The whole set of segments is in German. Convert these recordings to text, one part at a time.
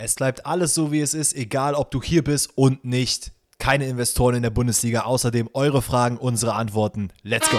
Es bleibt alles so, wie es ist, egal ob du hier bist und nicht. Keine Investoren in der Bundesliga. Außerdem eure Fragen, unsere Antworten. Let's go!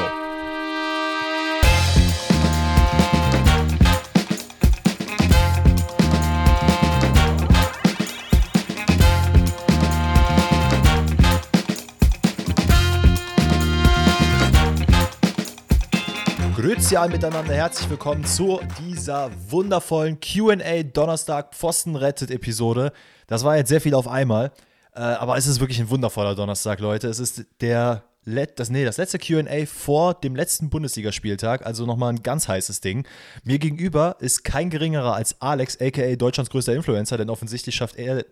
Alle miteinander, herzlich willkommen zu dieser wundervollen QA Donnerstag Pfosten rettet Episode. Das war jetzt sehr viel auf einmal, äh, aber es ist wirklich ein wundervoller Donnerstag, Leute. Es ist der Let das, nee, das letzte QA vor dem letzten Bundesligaspieltag, also nochmal ein ganz heißes Ding. Mir gegenüber ist kein geringerer als Alex, aka Deutschlands größter Influencer, denn offensichtlich schafft er, äh,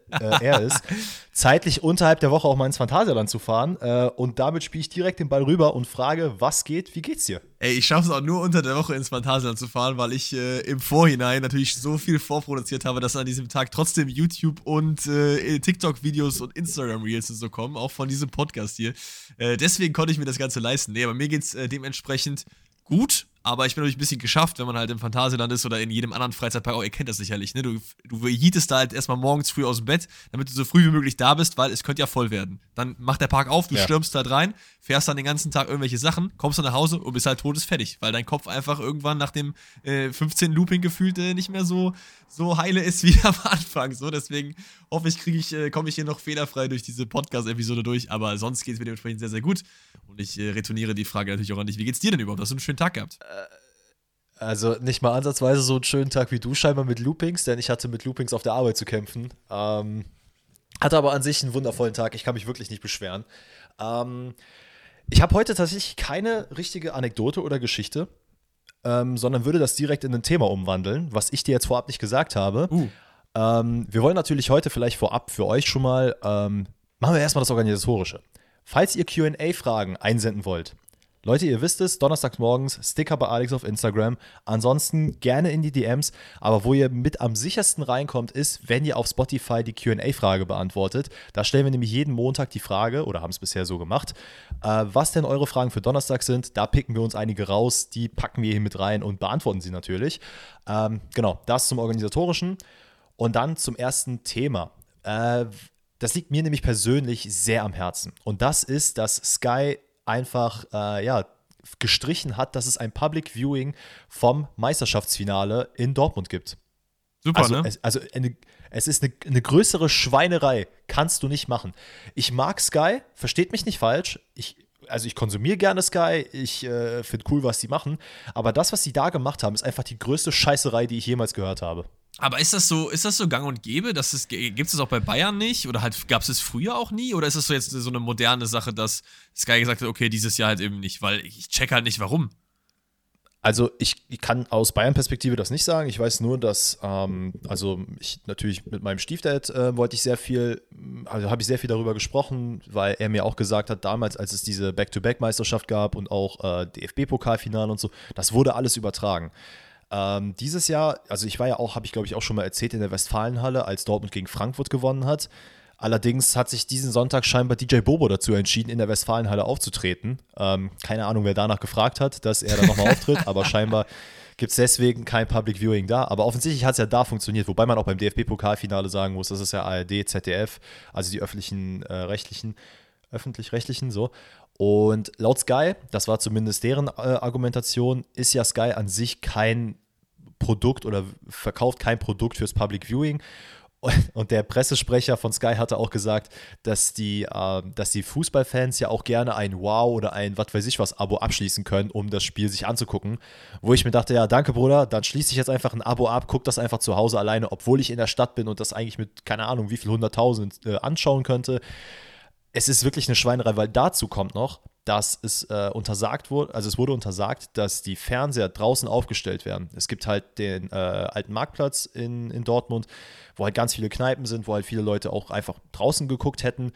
er es, zeitlich unterhalb der Woche auch mal ins Phantasialand zu fahren. Äh, und damit spiele ich direkt den Ball rüber und frage, was geht, wie geht's dir? Ey, ich schaffe es auch nur unter der Woche ins Phantasialand zu fahren, weil ich äh, im Vorhinein natürlich so viel vorproduziert habe, dass an diesem Tag trotzdem YouTube und äh, TikTok-Videos und Instagram-Reels und so kommen, auch von diesem Podcast hier. Äh, deswegen konnte ich mir das Ganze leisten. Nee, aber mir geht's äh, dementsprechend gut. Aber ich bin natürlich ein bisschen geschafft, wenn man halt im Phantasialand ist oder in jedem anderen Freizeitpark auch. Ihr kennt das sicherlich, ne? Du, du jietest da halt erstmal morgens früh aus dem Bett, damit du so früh wie möglich da bist, weil es könnte ja voll werden. Dann macht der Park auf, du ja. stürmst da rein, fährst dann den ganzen Tag irgendwelche Sachen, kommst dann nach Hause und bist halt todesfertig, weil dein Kopf einfach irgendwann nach dem äh, 15. Looping gefühlt äh, nicht mehr so, so heile ist wie am Anfang. So, deswegen hoffe ich, ich, äh, komme ich hier noch fehlerfrei durch diese Podcast-Episode durch. Aber sonst geht es mir dementsprechend sehr, sehr gut. Und ich äh, retourniere die Frage natürlich auch an dich. Wie geht's dir denn überhaupt? Hast du einen schönen Tag gehabt? Äh, also nicht mal ansatzweise so einen schönen Tag wie du scheinbar mit Loopings, denn ich hatte mit Loopings auf der Arbeit zu kämpfen. Ähm, hatte aber an sich einen wundervollen Tag. Ich kann mich wirklich nicht beschweren. Ähm, ich habe heute tatsächlich keine richtige Anekdote oder Geschichte, ähm, sondern würde das direkt in ein Thema umwandeln, was ich dir jetzt vorab nicht gesagt habe. Uh. Ähm, wir wollen natürlich heute vielleicht vorab für euch schon mal, ähm, machen wir erstmal das Organisatorische. Falls ihr QA-Fragen einsenden wollt, Leute, ihr wisst es, donnerstags morgens Sticker bei Alex auf Instagram. Ansonsten gerne in die DMs. Aber wo ihr mit am sichersten reinkommt, ist, wenn ihr auf Spotify die QA-Frage beantwortet. Da stellen wir nämlich jeden Montag die Frage, oder haben es bisher so gemacht, äh, was denn eure Fragen für Donnerstag sind. Da picken wir uns einige raus, die packen wir hier mit rein und beantworten sie natürlich. Ähm, genau, das zum Organisatorischen. Und dann zum ersten Thema. Äh, das liegt mir nämlich persönlich sehr am Herzen. Und das ist, dass Sky einfach äh, ja, gestrichen hat, dass es ein Public Viewing vom Meisterschaftsfinale in Dortmund gibt. Super, also, ne? Es, also eine, es ist eine, eine, größere Schweinerei, kannst du nicht machen. Ich mag Sky, versteht mich nicht falsch. Ich, also ich konsumiere gerne Sky, ich äh, finde cool, was sie machen, aber das, was sie da gemacht haben, ist einfach die größte Scheißerei, die ich jemals gehört habe. Aber ist das so, ist das so gang und gäbe? Gibt es das auch bei Bayern nicht? Oder halt gab es es früher auch nie? Oder ist das so jetzt so eine moderne Sache, dass Sky gesagt hat, okay, dieses Jahr halt eben nicht? Weil ich check halt nicht, warum. Also ich, ich kann aus Bayern-Perspektive das nicht sagen. Ich weiß nur, dass, ähm, also ich natürlich mit meinem Stiefdad äh, wollte ich sehr viel, also habe ich sehr viel darüber gesprochen, weil er mir auch gesagt hat, damals, als es diese Back-to-Back-Meisterschaft gab und auch äh, DFB-Pokalfinale und so, das wurde alles übertragen. Ähm, dieses Jahr, also ich war ja auch, habe ich glaube ich auch schon mal erzählt, in der Westfalenhalle, als Dortmund gegen Frankfurt gewonnen hat. Allerdings hat sich diesen Sonntag scheinbar DJ Bobo dazu entschieden, in der Westfalenhalle aufzutreten. Ähm, keine Ahnung, wer danach gefragt hat, dass er da nochmal auftritt, aber scheinbar gibt es deswegen kein Public Viewing da. Aber offensichtlich hat es ja da funktioniert, wobei man auch beim DFB-Pokalfinale sagen muss, das ist ja ARD, ZDF, also die öffentlichen, äh, rechtlichen, öffentlich-rechtlichen so. Und laut Sky, das war zumindest deren äh, Argumentation, ist ja Sky an sich kein Produkt oder verkauft kein Produkt fürs Public Viewing. Und der Pressesprecher von Sky hatte auch gesagt, dass die, äh, dass die Fußballfans ja auch gerne ein Wow oder ein was weiß ich was Abo abschließen können, um das Spiel sich anzugucken. Wo ich mir dachte, ja, danke Bruder, dann schließe ich jetzt einfach ein Abo ab, gucke das einfach zu Hause alleine, obwohl ich in der Stadt bin und das eigentlich mit, keine Ahnung, wie viel hunderttausend äh, anschauen könnte es ist wirklich eine Schweinerei, weil dazu kommt noch, dass es äh, untersagt wurde, also es wurde untersagt, dass die Fernseher draußen aufgestellt werden. Es gibt halt den äh, alten Marktplatz in, in Dortmund, wo halt ganz viele Kneipen sind, wo halt viele Leute auch einfach draußen geguckt hätten.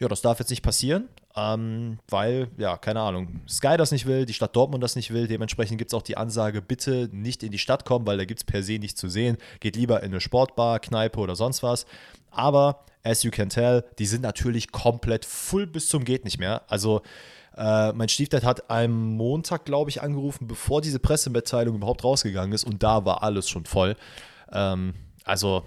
Ja, das darf jetzt nicht passieren, ähm, weil, ja, keine Ahnung, Sky das nicht will, die Stadt Dortmund das nicht will. Dementsprechend gibt es auch die Ansage, bitte nicht in die Stadt kommen, weil da gibt es per se nichts zu sehen. Geht lieber in eine Sportbar, Kneipe oder sonst was. Aber as you can tell, die sind natürlich komplett full bis zum geht nicht mehr. Also äh, mein Stiefdad hat am Montag, glaube ich, angerufen, bevor diese Pressemitteilung überhaupt rausgegangen ist und da war alles schon voll. Ähm, also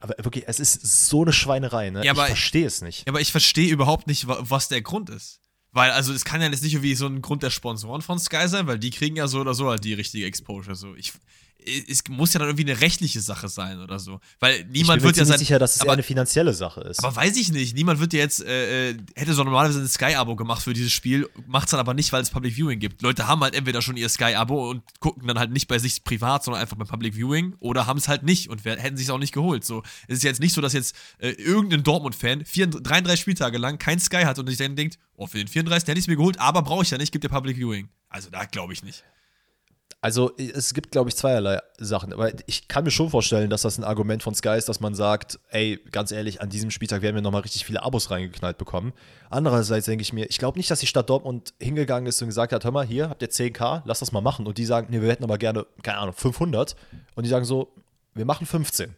aber wirklich, es ist so eine Schweinerei, ne? Ja, ich verstehe es nicht. Ja, aber ich verstehe überhaupt nicht, wa- was der Grund ist. Weil, also, es kann ja jetzt nicht irgendwie so ein Grund der Sponsoren von Sky sein, weil die kriegen ja so oder so halt die richtige Exposure. So, ich, es muss ja dann irgendwie eine rechtliche Sache sein oder so. Weil ich niemand bin mir wird ja sein. sicher, dass es aber- eher eine finanzielle Sache ist. Aber weiß ich nicht. Niemand wird ja jetzt, äh, äh, hätte so normalerweise ein Sky-Abo gemacht für dieses Spiel, macht es dann aber nicht, weil es Public Viewing gibt. Leute haben halt entweder schon ihr Sky-Abo und gucken dann halt nicht bei sich privat, sondern einfach beim Public Viewing oder haben es halt nicht und wer, hätten sich auch nicht geholt. So, es ist jetzt nicht so, dass jetzt äh, irgendein Dortmund-Fan 34 33 Spieltage lang kein Sky hat und sich dann denkt, oh, für den 34 hätte ich es mir geholt, aber brauche ich ja nicht, gibt ja Public Viewing. Also da glaube ich nicht. Also es gibt, glaube ich, zweierlei Sachen. Aber ich kann mir schon vorstellen, dass das ein Argument von Sky ist, dass man sagt, ey, ganz ehrlich, an diesem Spieltag werden wir nochmal richtig viele Abos reingeknallt bekommen. Andererseits denke ich mir, ich glaube nicht, dass die Stadt Dortmund hingegangen ist und gesagt hat, hör mal, hier habt ihr 10k, lass das mal machen. Und die sagen, nee, wir hätten aber gerne, keine Ahnung, 500. Und die sagen so, wir machen 15.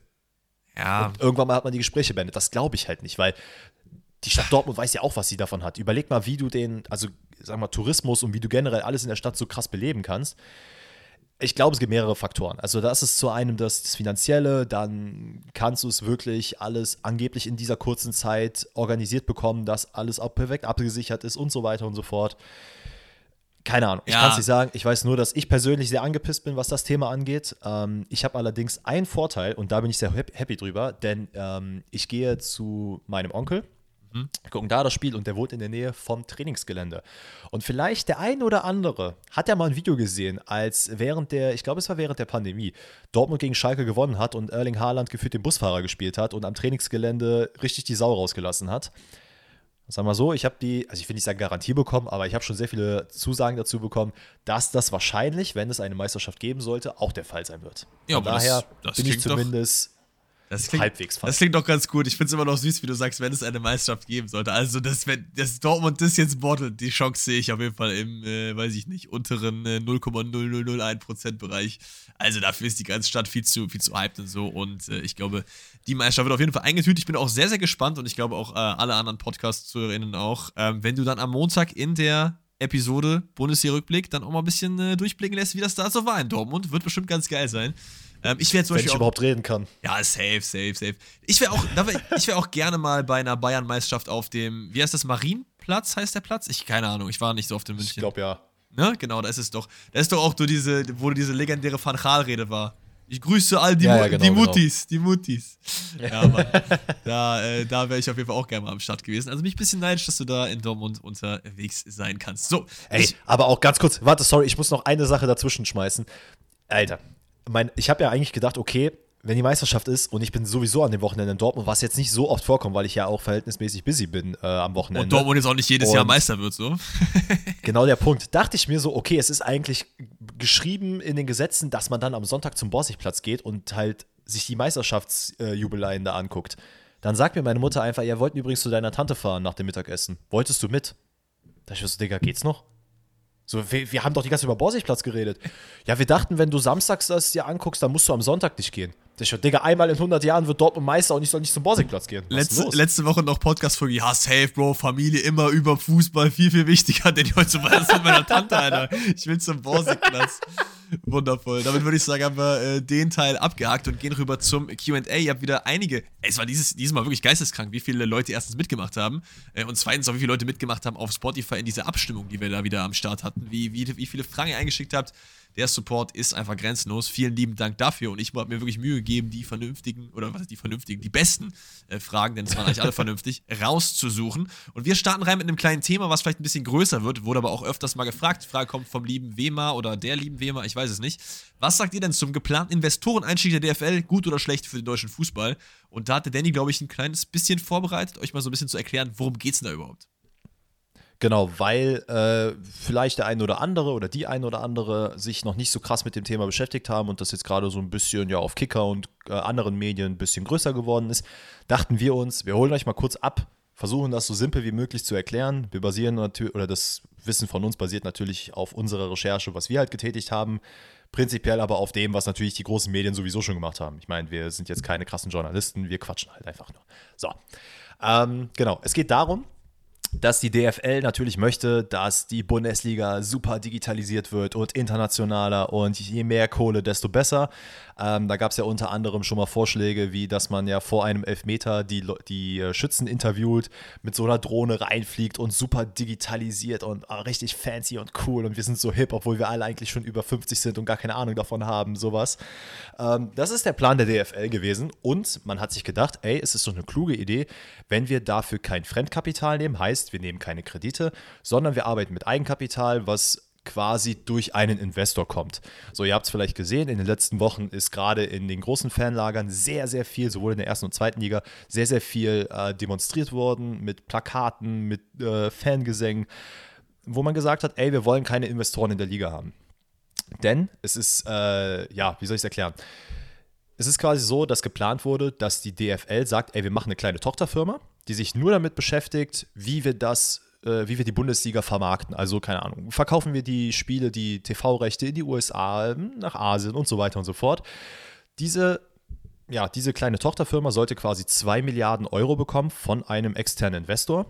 Ja, Und irgendwann mal hat man die Gespräche beendet. Das glaube ich halt nicht, weil die Stadt Dortmund weiß ja auch, was sie davon hat. Überleg mal, wie du den, also sag mal, Tourismus und wie du generell alles in der Stadt so krass beleben kannst. Ich glaube, es gibt mehrere Faktoren. Also, das ist zu einem das, das Finanzielle, dann kannst du es wirklich alles angeblich in dieser kurzen Zeit organisiert bekommen, dass alles auch perfekt abgesichert ist und so weiter und so fort. Keine Ahnung, ich Ja. kann es nicht sagen. Ich weiß nur, dass ich persönlich sehr angepisst bin, was das Thema angeht. Ähm, ich habe allerdings einen Vorteil und da bin ich sehr hap- happy drüber, denn ähm, ich gehe zu meinem Onkel, Mhm. gucken da das Spiel und der wohnt in der Nähe vom Trainingsgelände. Und vielleicht der ein oder andere hat ja mal ein Video gesehen, als während der, ich glaube, es war während der Pandemie, Dortmund gegen Schalke gewonnen hat und Erling Haaland gefühlt den Busfahrer gespielt hat und am Trainingsgelände richtig die Sau rausgelassen hat. Sagen wir so, ich habe die, also ich will nicht sagen Garantie bekommen, aber ich habe schon sehr viele Zusagen dazu bekommen, dass das wahrscheinlich, wenn es eine Meisterschaft geben sollte, auch der Fall sein wird. Ja, Von aber das- daher das bin ich zumindest Das klingt, halbwegs das klingt doch ganz gut. Ich finde es immer noch süß, wie du sagst, wenn es eine Meisterschaft geben sollte. Also, das, wenn das Dortmund das jetzt bottelt, die Chance sehe ich auf jeden Fall im, äh, weiß ich nicht, unteren äh, 0,0001% Bereich. Also, dafür ist die ganze Stadt viel zu, viel zu hyped und so. Und äh, ich glaube, die Meisterschaft wird auf jeden Fall eingetütet. Ich bin auch sehr, sehr gespannt und ich glaube auch äh, alle anderen Podcast-ZuhörerInnen auch, ähm, wenn du dann am Montag in der Episode Bundesliga-Rückblick dann auch mal ein bisschen äh, durchblicken lässt, wie das da so war in Dortmund. Wird bestimmt ganz geil sein. Ähm, ich werde zum wenn Beispiel ich auch überhaupt reden kann. ja, safe, safe, safe. Ich wäre auch, ich wäre auch gerne mal bei einer Bayern-Meisterschaft auf dem, wie heißt das, Marienplatz heißt der Platz? Ich keine Ahnung, ich war nicht so oft in Ich München. glaube ja. Ne? Genau, da ist es doch. Da ist doch auch so diese, wo diese legendäre Van Gaal-Rede war. Ich grüße all die, Ja, ja, genau, die genau. Muttis, die Muttis. Ja, Mann. da äh, da wäre ich auf jeden Fall auch gerne mal am Start gewesen. Also bin ich ein bisschen neidisch, dass du da in Dortmund unterwegs sein kannst. So, Ey, ich, aber auch ganz kurz, warte, sorry, ich muss noch eine Sache dazwischen schmeißen. Alter, mein, ich habe ja eigentlich gedacht, okay, wenn die Meisterschaft ist und ich bin sowieso an dem Wochenende in Dortmund, was jetzt nicht so oft vorkommt, weil ich ja auch verhältnismäßig busy bin äh, am Wochenende. und Dortmund jetzt auch nicht jedes Jahr Und- Meister wird, so. Genau der Punkt. Dachte ich mir so, okay, es ist eigentlich geschrieben in den Gesetzen, dass man dann am Sonntag zum Borsigplatz geht und halt sich die Meisterschaftsjubiläen da anguckt. Dann sagt mir meine Mutter einfach, ihr wollten übrigens zu deiner Tante fahren nach dem Mittagessen. Wolltest du mit? Da ich so, Digga, geht's noch? So, wir, wir haben doch die ganze Zeit über Borsigplatz geredet. Ja, wir dachten, wenn du samstags das dir anguckst, dann musst du am Sonntag nicht gehen. Da ich so, Digga, einmal in 100 Jahren wird Dortmund Meister und ich soll nicht zum Borsigplatz gehen. Letzte, letzte Woche noch Podcast-Folge. Ja, safe, Bro. Familie immer über Fußball. Viel, viel wichtiger, denn ich heute zum Weihnachtsfest mit meiner Tante, Alter. Ich will zum Borsigplatz. Wundervoll. Damit würde ich sagen, haben wir äh, den Teil abgehakt und gehen rüber zum QA. Ihr habt wieder einige. Ey, es war dieses, dieses Mal wirklich geisteskrank, wie viele Leute erstens mitgemacht haben äh, und zweitens auch, wie viele Leute mitgemacht haben auf Spotify in dieser Abstimmung, die wir da wieder am Start hatten. Wie, wie, wie viele Fragen ihr eingeschickt habt. Der Support ist einfach grenzenlos. Vielen lieben Dank dafür. Und ich habe mir wirklich Mühe gegeben, die vernünftigen, oder was ist die vernünftigen, die besten äh, Fragen, denn es waren eigentlich alle vernünftig, rauszusuchen. Und wir starten rein mit einem kleinen Thema, was vielleicht ein bisschen größer wird, wurde aber auch öfters mal gefragt. Die Frage kommt vom lieben Wema oder der lieben Wema, ich weiß es nicht. Was sagt ihr denn zum geplanten Investoreneinstieg der DFL? Gut oder schlecht für den deutschen Fußball? Und da hatte Danny, glaube ich, ein kleines bisschen vorbereitet, euch mal so ein bisschen zu erklären, worum geht es denn da überhaupt? Genau, weil äh, vielleicht der eine oder andere oder die eine oder andere sich noch nicht so krass mit dem Thema beschäftigt haben und das jetzt gerade so ein bisschen ja auf Kicker und äh, anderen Medien ein bisschen größer geworden ist, dachten wir uns, wir holen euch mal kurz ab, versuchen das so simpel wie möglich zu erklären. Wir basieren natürlich, oder das Wissen von uns basiert natürlich auf unserer Recherche, was wir halt getätigt haben, prinzipiell aber auf dem, was natürlich die großen Medien sowieso schon gemacht haben. Ich meine, wir sind jetzt keine krassen Journalisten, wir quatschen halt einfach nur. So, ähm, genau, es geht darum, dass die DFL natürlich möchte, dass die Bundesliga super digitalisiert wird und internationaler und je mehr Kohle, desto besser. Ähm, da gab es ja unter anderem schon mal Vorschläge, wie dass man ja vor einem Elfmeter die, die äh, Schützen interviewt, mit so einer Drohne reinfliegt und super digitalisiert und oh, richtig fancy und cool und wir sind so hip, obwohl wir alle eigentlich schon über 50 sind und gar keine Ahnung davon haben, sowas. Ähm, das ist der Plan der DFL gewesen und man hat sich gedacht, ey, es ist doch eine kluge Idee, wenn wir dafür kein Fremdkapital nehmen, heißt, wir nehmen keine Kredite, sondern wir arbeiten mit Eigenkapital, was quasi durch einen Investor kommt. So, ihr habt es vielleicht gesehen, in den letzten Wochen ist gerade in den großen Fanlagern sehr, sehr viel, sowohl in der ersten und zweiten Liga, sehr, sehr viel äh, demonstriert worden mit Plakaten, mit äh, Fangesängen, wo man gesagt hat, ey, wir wollen keine Investoren in der Liga haben. Denn es ist, äh, ja, wie soll ich es erklären? Es ist quasi so, dass geplant wurde, dass die DFL sagt, ey, wir machen eine kleine Tochterfirma, die sich nur damit beschäftigt, wie wir das äh, wie wir die Bundesliga vermarkten. Also, keine Ahnung, verkaufen wir die Spiele, die TV-Rechte in die USA, nach Asien und so weiter und so fort. Diese, ja, diese kleine Tochterfirma sollte quasi 2 Milliarden Euro bekommen von einem externen Investor,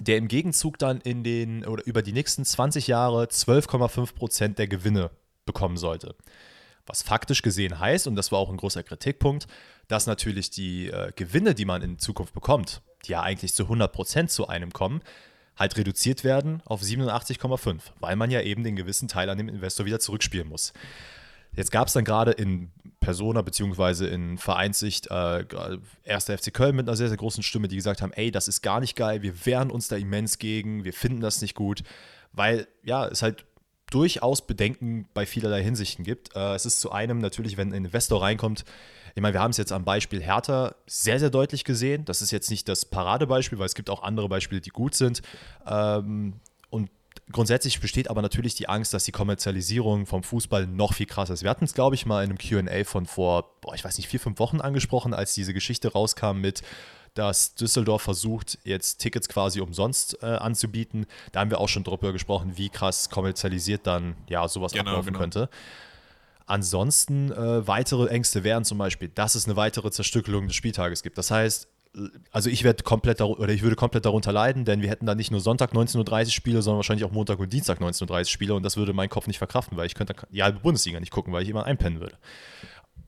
der im Gegenzug dann in den oder über die nächsten 20 Jahre 12,5 Prozent der Gewinne bekommen sollte. Was faktisch gesehen heißt, und das war auch ein großer Kritikpunkt, dass natürlich die äh, Gewinne, die man in Zukunft bekommt, die ja eigentlich zu 100 Prozent zu einem kommen, halt reduziert werden auf 87,5, weil man ja eben den gewissen Teil an dem Investor wieder zurückspielen muss. Jetzt gab es dann gerade in Persona beziehungsweise in Vereinssicht äh, erster FC Köln mit einer sehr, sehr großen Stimme, die gesagt haben, ey, das ist gar nicht geil, wir wehren uns da immens gegen, wir finden das nicht gut, weil ja, es halt durchaus Bedenken bei vielerlei Hinsichten gibt. Äh, es ist zu einem natürlich, wenn ein Investor reinkommt, ich meine, wir haben es jetzt am Beispiel Hertha sehr, sehr deutlich gesehen. Das ist jetzt nicht das Paradebeispiel, weil es gibt auch andere Beispiele, die gut sind. Ähm, und grundsätzlich besteht aber natürlich die Angst, dass die Kommerzialisierung vom Fußball noch viel krasser ist. Wir hatten es, glaube ich, mal in einem QA von vor, boah, ich weiß nicht, vier, fünf Wochen angesprochen, als diese Geschichte rauskam mit dass Düsseldorf versucht, jetzt Tickets quasi umsonst äh, anzubieten. Da haben wir auch schon drüber gesprochen, wie krass kommerzialisiert dann ja sowas genau, ablaufen genau. könnte. Ansonsten äh, weitere Ängste wären zum Beispiel, dass es eine weitere Zerstückelung des Spieltages gibt. Das heißt, also ich werde komplett oder ich würde komplett darunter leiden, denn wir hätten dann nicht nur Sonntag 19.30 Uhr Spiele, sondern wahrscheinlich auch Montag und Dienstag 19.30 Uhr Spiele und das würde mein Kopf nicht verkraften, weil ich könnte ja die Bundesliga nicht gucken, weil ich immer einpennen würde.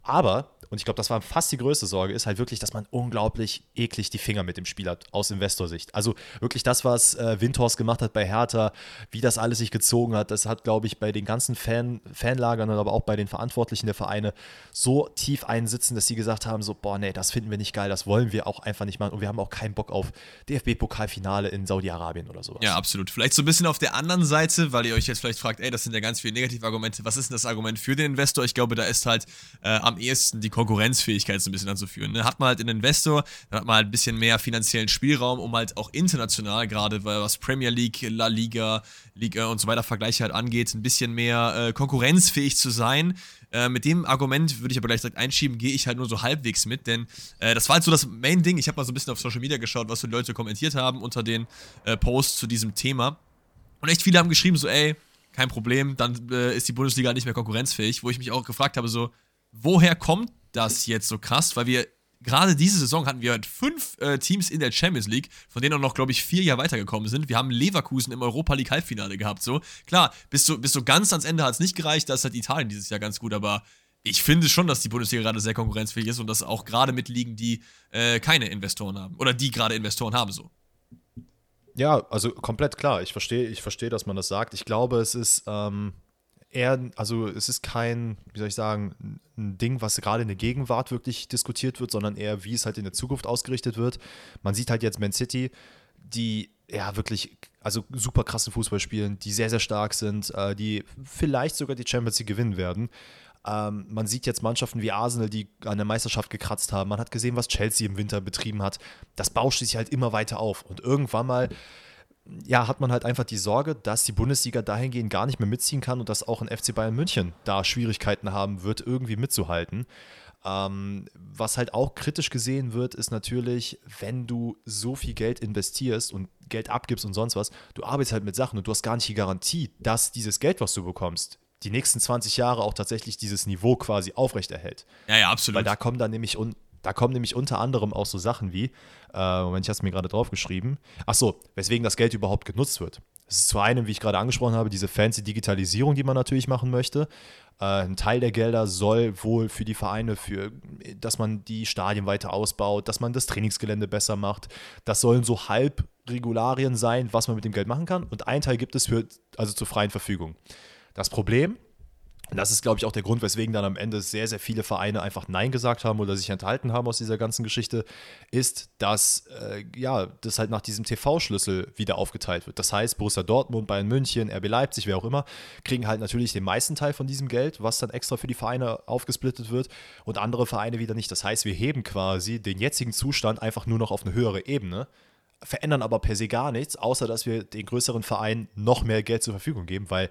Aber und ich glaube, das war fast die größte Sorge, ist halt wirklich, dass man unglaublich eklig die Finger mit dem Spiel hat, aus Investorsicht. Also wirklich das, was äh, Windhorst gemacht hat bei Hertha, wie das alles sich gezogen hat, das hat, glaube ich, bei den ganzen Fan, Fanlagern und aber auch bei den Verantwortlichen der Vereine so tief einsitzen, dass sie gesagt haben, so, boah, nee, das finden wir nicht geil, das wollen wir auch einfach nicht machen und wir haben auch keinen Bock auf DFB-Pokalfinale in Saudi-Arabien oder sowas. Ja, absolut. Vielleicht so ein bisschen auf der anderen Seite, weil ihr euch jetzt vielleicht fragt, ey, das sind ja ganz viele Negativargumente, was ist denn das Argument für den Investor? Ich glaube, da ist halt äh, am ehesten die Konkurrenzfähigkeit so ein bisschen anzuführen. Ne? Hat man halt einen Investor, dann hat man halt ein bisschen mehr finanziellen Spielraum, um halt auch international, gerade was Premier League, La Liga, Liga und so weiter Vergleiche halt angeht, ein bisschen mehr äh, konkurrenzfähig zu sein. Äh, mit dem Argument würde ich aber gleich direkt einschieben, gehe ich halt nur so halbwegs mit, denn äh, das war halt so das Main-Ding. Ich habe mal so ein bisschen auf Social Media geschaut, was so die Leute kommentiert haben unter den äh, Posts zu diesem Thema. Und echt viele haben geschrieben, so, ey, kein Problem, dann äh, ist die Bundesliga nicht mehr konkurrenzfähig, wo ich mich auch gefragt habe, so, woher kommt das jetzt so krass, weil wir gerade diese Saison hatten wir halt fünf äh, Teams in der Champions League, von denen auch noch, glaube ich, vier Jahre weitergekommen sind. Wir haben Leverkusen im Europa League Halbfinale gehabt. So, klar, bis so, bis so ganz ans Ende hat es nicht gereicht, da ist halt Italien dieses Jahr ganz gut, aber ich finde schon, dass die Bundesliga gerade sehr konkurrenzfähig ist und dass auch gerade mit Ligen, die äh, keine Investoren haben oder die gerade Investoren haben, so. Ja, also komplett klar. Ich verstehe, ich verstehe, dass man das sagt. Ich glaube, es ist ähm, eher, also es ist kein, wie soll ich sagen, ein Ding, was gerade in der Gegenwart wirklich diskutiert wird, sondern eher, wie es halt in der Zukunft ausgerichtet wird. Man sieht halt jetzt Man City, die ja wirklich, also super krassen Fußball spielen, die sehr, sehr stark sind, äh, die vielleicht sogar die Champions League gewinnen werden. Ähm, man sieht jetzt Mannschaften wie Arsenal, die an der Meisterschaft gekratzt haben. Man hat gesehen, was Chelsea im Winter betrieben hat. Das bauscht sich halt immer weiter auf. Und irgendwann mal ja, hat man halt einfach die Sorge, dass die Bundesliga dahingehend gar nicht mehr mitziehen kann und dass auch ein FC Bayern München da Schwierigkeiten haben wird, irgendwie mitzuhalten. Ähm, was halt auch kritisch gesehen wird, ist natürlich, wenn du so viel Geld investierst und Geld abgibst und sonst was, du arbeitest halt mit Sachen und du hast gar nicht die Garantie, dass dieses Geld, was du bekommst, die nächsten 20 Jahre auch tatsächlich dieses Niveau quasi aufrechterhält. Ja, ja, absolut. Weil da kommen dann nämlich, und Da kommen nämlich unter anderem auch so Sachen wie, äh, Moment, ich habe es mir gerade draufgeschrieben. Ach so, weswegen das Geld überhaupt genutzt wird. Es ist zu einem, wie ich gerade angesprochen habe, diese fancy Digitalisierung, die man natürlich machen möchte. Äh, ein Teil der Gelder soll wohl für die Vereine, für, dass man die Stadien weiter ausbaut, dass man das Trainingsgelände besser macht. Das sollen so Halbregularien sein, was man mit dem Geld machen kann. Und ein Teil gibt es für, also zur freien Verfügung. Das Problem, und das ist, glaube ich, auch der Grund, weswegen dann am Ende sehr, sehr viele Vereine einfach Nein gesagt haben oder sich enthalten haben aus dieser ganzen Geschichte, ist, dass äh, ja, das halt nach diesem TV-Schlüssel wieder aufgeteilt wird. Das heißt, Borussia Dortmund, Bayern München, RB Leipzig, wer auch immer, kriegen halt natürlich den meisten Teil von diesem Geld, was dann extra für die Vereine aufgesplittet wird und andere Vereine wieder nicht. Das heißt, wir heben quasi den jetzigen Zustand einfach nur noch auf eine höhere Ebene verändern aber per se gar nichts, außer dass wir den größeren Vereinen noch mehr Geld zur Verfügung geben, weil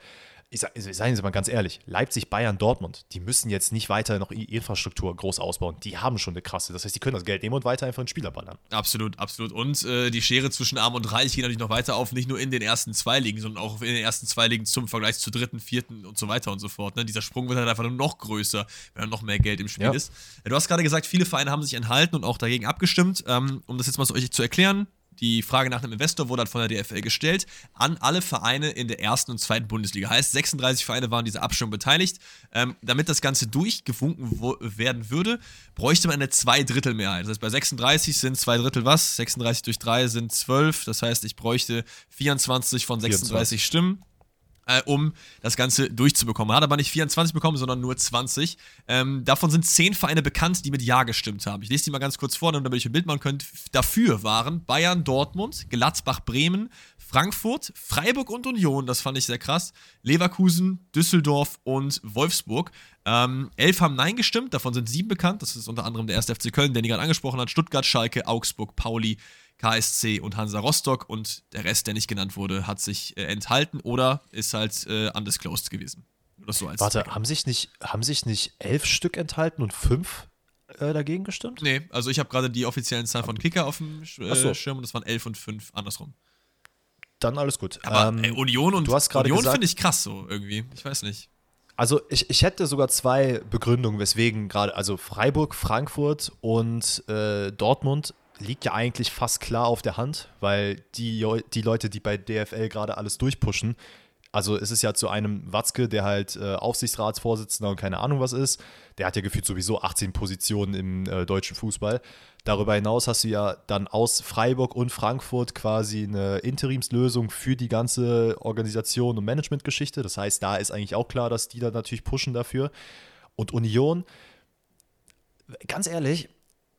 ich sage sag Sie mal ganz ehrlich, Leipzig, Bayern, Dortmund, die müssen jetzt nicht weiter noch Infrastruktur groß ausbauen. Die haben schon eine krasse. Das heißt, die können das Geld nehmen und weiter einfach in Spieler ballern. Absolut, absolut. Und äh, die Schere zwischen Arm und Reich geht natürlich noch weiter auf, nicht nur in den ersten zwei Ligen, sondern auch in den ersten zwei Ligen zum Vergleich zur dritten, vierten und so weiter und so fort. Ne? Dieser Sprung wird halt einfach nur noch größer, wenn noch mehr Geld im Spiel ja. ist. Du hast gerade gesagt, viele Vereine haben sich enthalten und auch dagegen abgestimmt. Ähm, um das jetzt mal so euch zu erklären, die Frage nach einem Investor wurde halt von der DFL gestellt an alle Vereine in der ersten und zweiten Bundesliga. Heißt, 36 Vereine waren dieser Abstimmung beteiligt. Ähm, damit das Ganze durchgewunken werden würde, bräuchte man eine Zweidrittelmehrheit. Das heißt, bei 36 sind zwei Drittel was? 36 durch 3 sind 12. Das heißt, ich bräuchte 24 von 36 24. Stimmen äh, um das Ganze durchzubekommen. Hat aber nicht 24 bekommen, sondern nur 20. Ähm, davon sind 10 Vereine bekannt, die mit Ja gestimmt haben. Ich lese die mal ganz kurz vor, damit ihr ein Bild machen könnt. Dafür waren Bayern, Dortmund, Gladbach, Bremen, Frankfurt, Freiburg und Union, das fand ich sehr krass, Leverkusen, Düsseldorf und Wolfsburg. Ähm, elf haben Nein gestimmt, davon sind sieben bekannt. Das ist unter anderem der 1. FC Köln, den ich gerade angesprochen hat, Stuttgart, Schalke, Augsburg, Pauli, KSC und Hansa Rostock und der Rest, der nicht genannt wurde, hat sich äh, enthalten oder ist halt äh, undisclosed gewesen. Oder so als Warte, haben sich, nicht, haben sich nicht elf Stück enthalten und fünf äh, dagegen gestimmt? Nee, also ich habe gerade die offiziellen Zahlen von Kicker auf dem äh, so. Schirm und das waren elf und fünf andersrum. Dann alles gut. Aber ähm, ey, Union und Union finde ich krass so irgendwie. Ich weiß nicht. Also ich, ich hätte sogar zwei Begründungen, weswegen gerade, also Freiburg, Frankfurt und äh, Dortmund liegt ja eigentlich fast klar auf der Hand, weil die, die Leute, die bei DFL gerade alles durchpushen, also es ist ja zu einem Watzke, der halt äh, Aufsichtsratsvorsitzender und keine Ahnung was ist, der hat ja gefühlt sowieso 18 Positionen im äh, deutschen Fußball. Darüber hinaus hast du ja dann aus Freiburg und Frankfurt quasi eine Interimslösung für die ganze Organisation und Managementgeschichte. Das heißt, da ist eigentlich auch klar, dass die da natürlich pushen dafür. Und Union, ganz ehrlich,